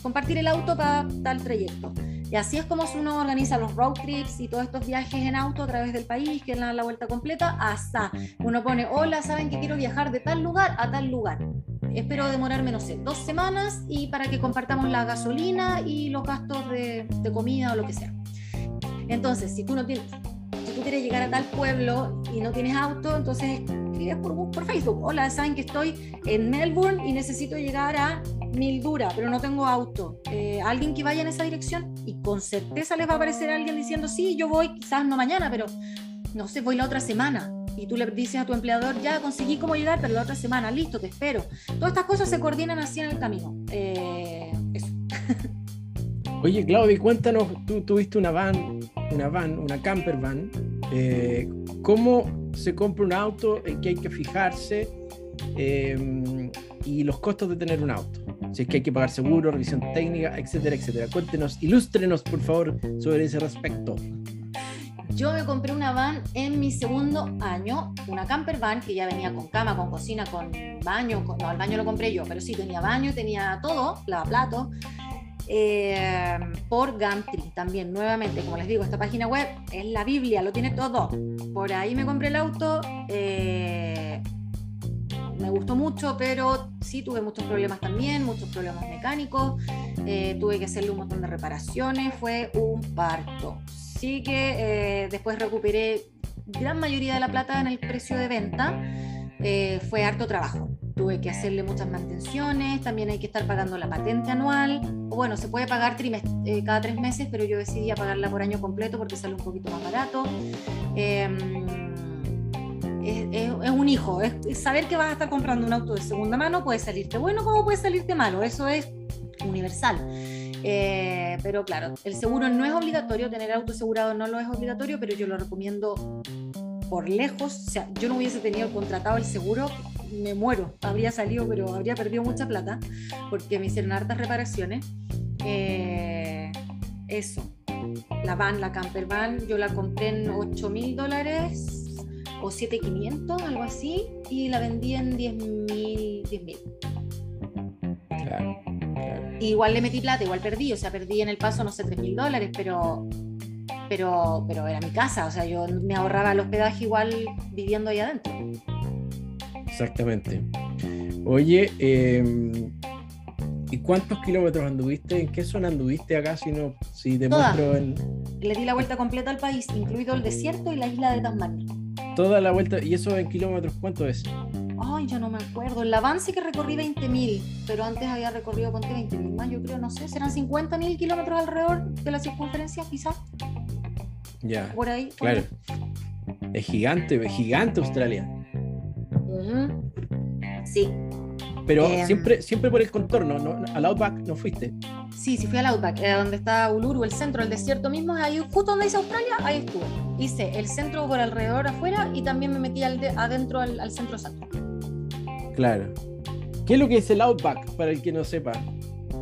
compartir el auto para tal trayecto. Y así es como uno organiza los road trips y todos estos viajes en auto a través del país, que dan la vuelta completa, hasta uno pone, hola, saben que quiero viajar de tal lugar a tal lugar espero demorarme, no sé, dos semanas y para que compartamos la gasolina y los gastos de, comida o lo que sea. Entonces, si tú no tienes, si tú quieres llegar a tal pueblo y no tienes auto, entonces escribes por, por Facebook. Hola, saben que estoy en Melbourne y necesito llegar a Mildura, pero no tengo auto. Eh, alguien que vaya en esa dirección y con certeza les va a aparecer alguien diciendo, sí, yo voy, quizás no mañana, pero no sé, voy la otra semana y tú le dices a tu empleador, ya conseguí cómo llegar, pero la otra semana, listo, te espero. Todas estas cosas se coordinan así en el camino. Eh, eso. Oye, Claudia, cuéntanos, tú tuviste una van, una van, una camper van. Eh, ¿Cómo se compra un auto? ¿En qué hay que fijarse? Eh, y los costos de tener un auto. Si es que hay que pagar seguro, revisión técnica, etcétera, etcétera. Cuéntenos, ilústrenos, por favor, sobre ese respecto. Yo me compré una van en mi segundo año, una camper van que ya venía con cama, con cocina, con baño. no, el baño lo compré yo, pero sí tenía baño, tenía todo, lavaplatos. Eh, por Gumtree también, nuevamente, como les digo, esta página web es la Biblia, lo tiene todo. Por ahí me compré el auto. Eh, me gustó mucho, pero sí tuve muchos problemas también, muchos problemas mecánicos. Eh, tuve que hacerle un montón de reparaciones, fue un parto. Sí que después recuperé gran mayoría de la plata en el precio de venta. fue harto trabajo tuve que hacerle muchas mantenciones, también hay que estar pagando la patente anual, o bueno, se puede pagar eh, cada tres meses, pero yo decidí pagarla por año completo porque sale un poquito más barato. Em, es, un hijo, es, saber que vas a estar comprando un auto de segunda mano puede salirte bueno como puede salirte malo, eso es universal. Eh, pero claro, el seguro no es obligatorio, tener auto asegurado no lo es obligatorio, pero yo lo recomiendo por lejos. O sea, yo no hubiese tenido contratado el seguro, me muero, habría salido, pero habría perdido mucha plata porque me hicieron hartas reparaciones. Eh, eso, la van, la camper van, yo la compré en 8 mil dólares o 7,500, algo así, y la vendí en 10 mil. 10 mil. Claro, Igual le metí plata, igual perdí, o sea, perdí en el paso, no sé, 3 mil dólares, pero, pero, pero era mi casa, o sea, yo me ahorraba el hospedaje igual viviendo ahí adentro. Exactamente. Oye, em, ¿y cuántos kilómetros anduviste? ¿En qué zona anduviste acá? Si, no, si te muestro en... Le di la vuelta completa al país, incluido el desierto y la isla de Tasmania. Toda la vuelta, ¿y eso en kilómetros cuánto es? Ay, yo no me acuerdo. El avance que recorrí 20.000, pero antes había recorrido, ponte 20.000 más, yo creo, no sé, serán 50.000 kilómetros alrededor de la circunferencia, quizás. Ya. Por ahí. claro. Es gigante, es gigante Australia. Sí. Pero em, siempre, siempre por el contorno, ¿no? al Outback no fuiste. Sí, sí fui al Outback, eh, donde está Uluru, el centro, el desierto mismo, ahí justo donde dice Australia, ahí estuve. Hice el centro por alrededor afuera y también me metí al adentro al, centro santo. Claro. ¿Qué es lo que es el Outback, para el que no sepa?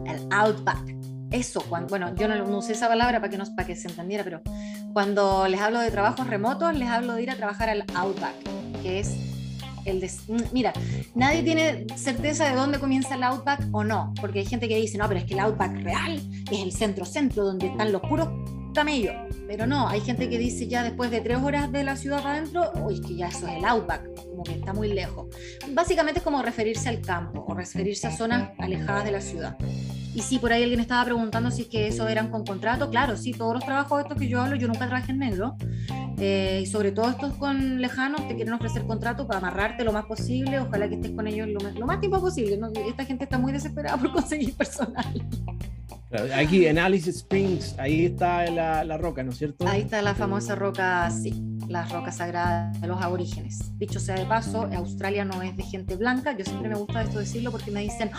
El Outback. Eso, cuando, bueno, yo no, usé esa palabra para que, no, para que se entendiera, pero cuando les hablo de trabajos remotos, les hablo de ir a trabajar al Outback, que es el mira, nadie tiene certeza de dónde comienza el Outback o no, porque hay gente que dice, no, pero es que el Outback real es el centro-centro, donde están los puros camellos. Pero no, hay gente que dice ya después de tres horas de la ciudad adentro, uy, que ya eso es el Outback, como que está muy lejos. Básicamente es como referirse al campo o referirse a zonas alejadas de la ciudad. Y si por ahí alguien estaba preguntando si es que eso eran con contrato, claro, sí, todos los trabajos estos que yo hablo, yo nunca trabajé en negro. Eh, y sobre todo estos con lejanos te quieren ofrecer contrato para amarrarte lo más posible, ojalá que estés con ellos lo más, tiempo posible. Esta gente está muy desesperada por conseguir personal. Aquí en Alice Springs, ahí está la, la, roca, ¿no es cierto? Ahí está la famosa roca, sí, la roca sagrada de los aborígenes. Dicho sea de paso, Australia no es de gente blanca. Yo siempre me gusta esto decirlo porque me dicen,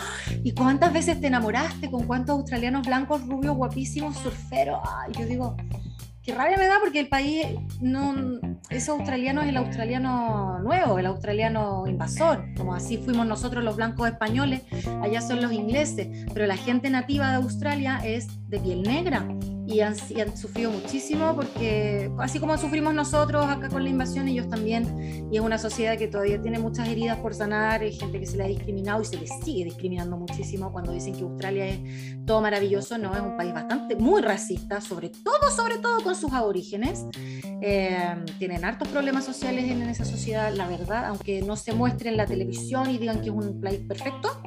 ¿y cuántas veces te enamoraste con cuántos australianos blancos, rubios, guapísimos, surferos? Ay, yo digo, qué rabia me da porque el país no ese australiano es el australiano nuevo, el australiano invasor, como así fuimos nosotros los blancos españoles, allá son los ingleses, pero la gente nativa de Australia es de piel negra y han, sufrido muchísimo porque así como sufrimos nosotros acá con la invasión, ellos también, y es una sociedad que todavía tiene muchas heridas por sanar, hay gente que se le ha discriminado y se le sigue discriminando muchísimo cuando dicen que Australia es todo maravilloso, no, es un país bastante, muy racista, sobre todo, sobre todo con sus aborígenes, eh, tienen hartos problemas sociales en esa sociedad, la verdad, aunque no se muestre en la televisión y digan que es un país perfecto,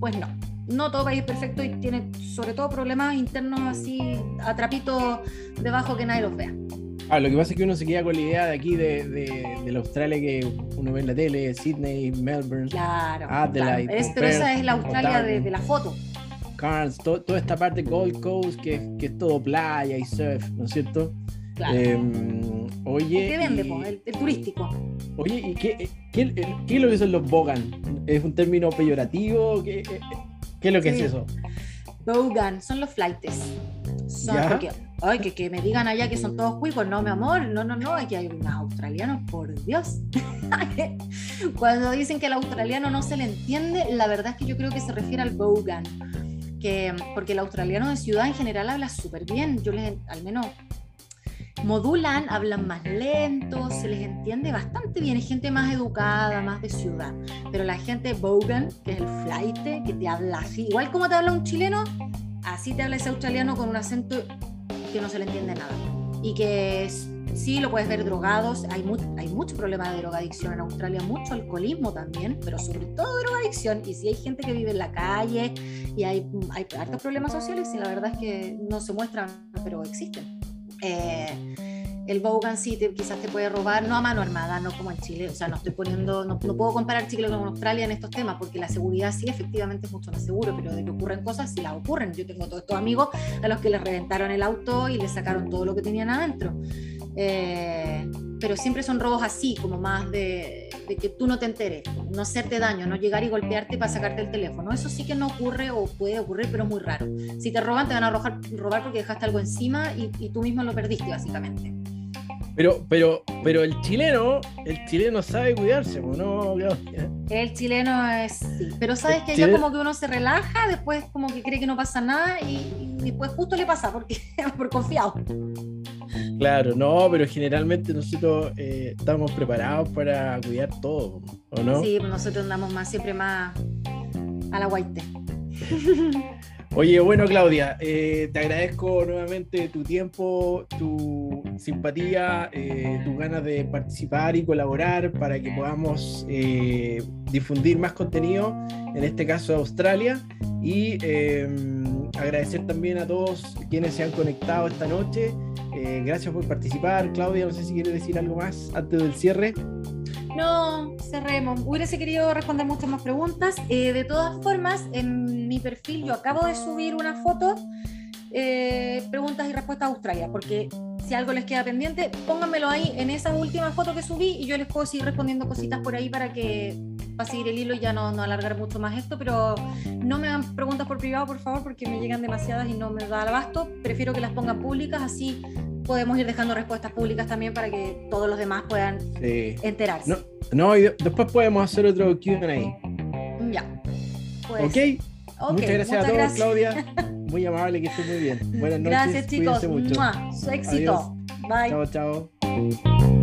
pues no no todo país es perfecto y tiene sobre todo problemas internos así a trapito debajo que nadie los vea. Ah, lo que pasa es que uno se queda con la idea de aquí, de, de, la Australia que uno ve en la tele, Sydney, Melbourne, claro, Adelaide. pero esa es la Australia de, la foto. Cairns, toda esta parte Gold Coast que, que, es todo playa y surf, ¿no es cierto? Claro. Em, oye. ¿Qué vende, el, turístico? Oye, ¿y qué, qué, qué, es lo que son los bogan? ¿Es un término peyorativo? ¿Qué, eh, ¿Qué es lo que es eso? Bogan, son los flights. Son ay, que, que, me digan allá que son todos cuicos, no, mi amor, no, no, no, aquí hay unos australianos, por Dios. Cuando dicen que el australiano no se le entiende, la verdad es que yo creo que se refiere al Bogan, que, porque el australiano de ciudad en general habla súper bien, yo les, al menos modulan, hablan más lento, se les entiende bastante bien, es gente más educada, más de ciudad. Pero la gente Bogan, que es el flight, que te habla así, igual como te habla un chileno, así te habla ese australiano con un acento que no se le entiende nada. Y que sí lo puedes ver drogados, hay, hay mucho problema de drogadicción en Australia, mucho alcoholismo también, pero sobre todo drogadicción. Y si hay gente que vive en la calle y hay, hay hartos problemas sociales, y la verdad es que no se muestran, pero existen. Eh, el Bogan sí quizás te puede robar, no a mano armada, no como en Chile, o sea, no estoy poniendo, no, puedo comparar Chile con Australia en estos temas, porque la seguridad sí efectivamente es mucho más seguro, pero de que ocurren cosas, sí las ocurren. Yo tengo todos estos amigos a los que les reventaron el auto y les sacaron todo lo que tenían adentro. Eh, pero siempre son robos así, como más de, que tú no te enteres, no hacerte daño, no llegar y golpearte para sacarte el teléfono. Eso sí que no ocurre o puede ocurrir, pero es muy raro. Si te roban, te van a robar porque dejaste algo encima y, y tú mismo lo perdiste, básicamente. Pero, pero, pero el chileno, el chileno sabe cuidarse, ¿no, El chileno es sí. Pero sabes que ya como que uno se relaja, después como que cree que no pasa nada y, después justo le pasa porque por confiado. Claro, no, pero generalmente nosotros eh, estamos preparados para cuidar todo, ¿o no? Sí, nosotros andamos más siempre más a la guaite. Oye, bueno, Claudia, eh, te agradezco nuevamente tu tiempo, tu simpatía, eh, tus ganas de participar y colaborar para que podamos eh, difundir más contenido, en este caso Australia, y agradecer también a todos quienes se han conectado esta noche. gracias por participar. Claudia, no sé si quieres decir algo más antes del cierre. No, cerremos. Hubiese querido responder muchas más preguntas. Eh, de todas formas, en mi perfil yo acabo de subir una foto, eh, preguntas y respuestas a Australia, porque si algo les queda pendiente, pónganmelo ahí en esa última foto que subí y yo les puedo seguir respondiendo cositas por ahí para que para seguir el hilo y ya no, no alargar mucho más esto, pero no me hagan preguntas por privado, por favor, porque me llegan demasiadas y no me da el abasto. Prefiero que las pongan públicas, así podemos ir dejando respuestas públicas también para que todos los demás puedan enterarse. No, y después podemos hacer otro QA. Ya. Pues, okay. ok. Muchas gracias a todos, Claudia. Muy amable, que estés muy bien. Buenas noches. Gracias, chicos. Mucho. Su éxito. Bye. Chao, chao.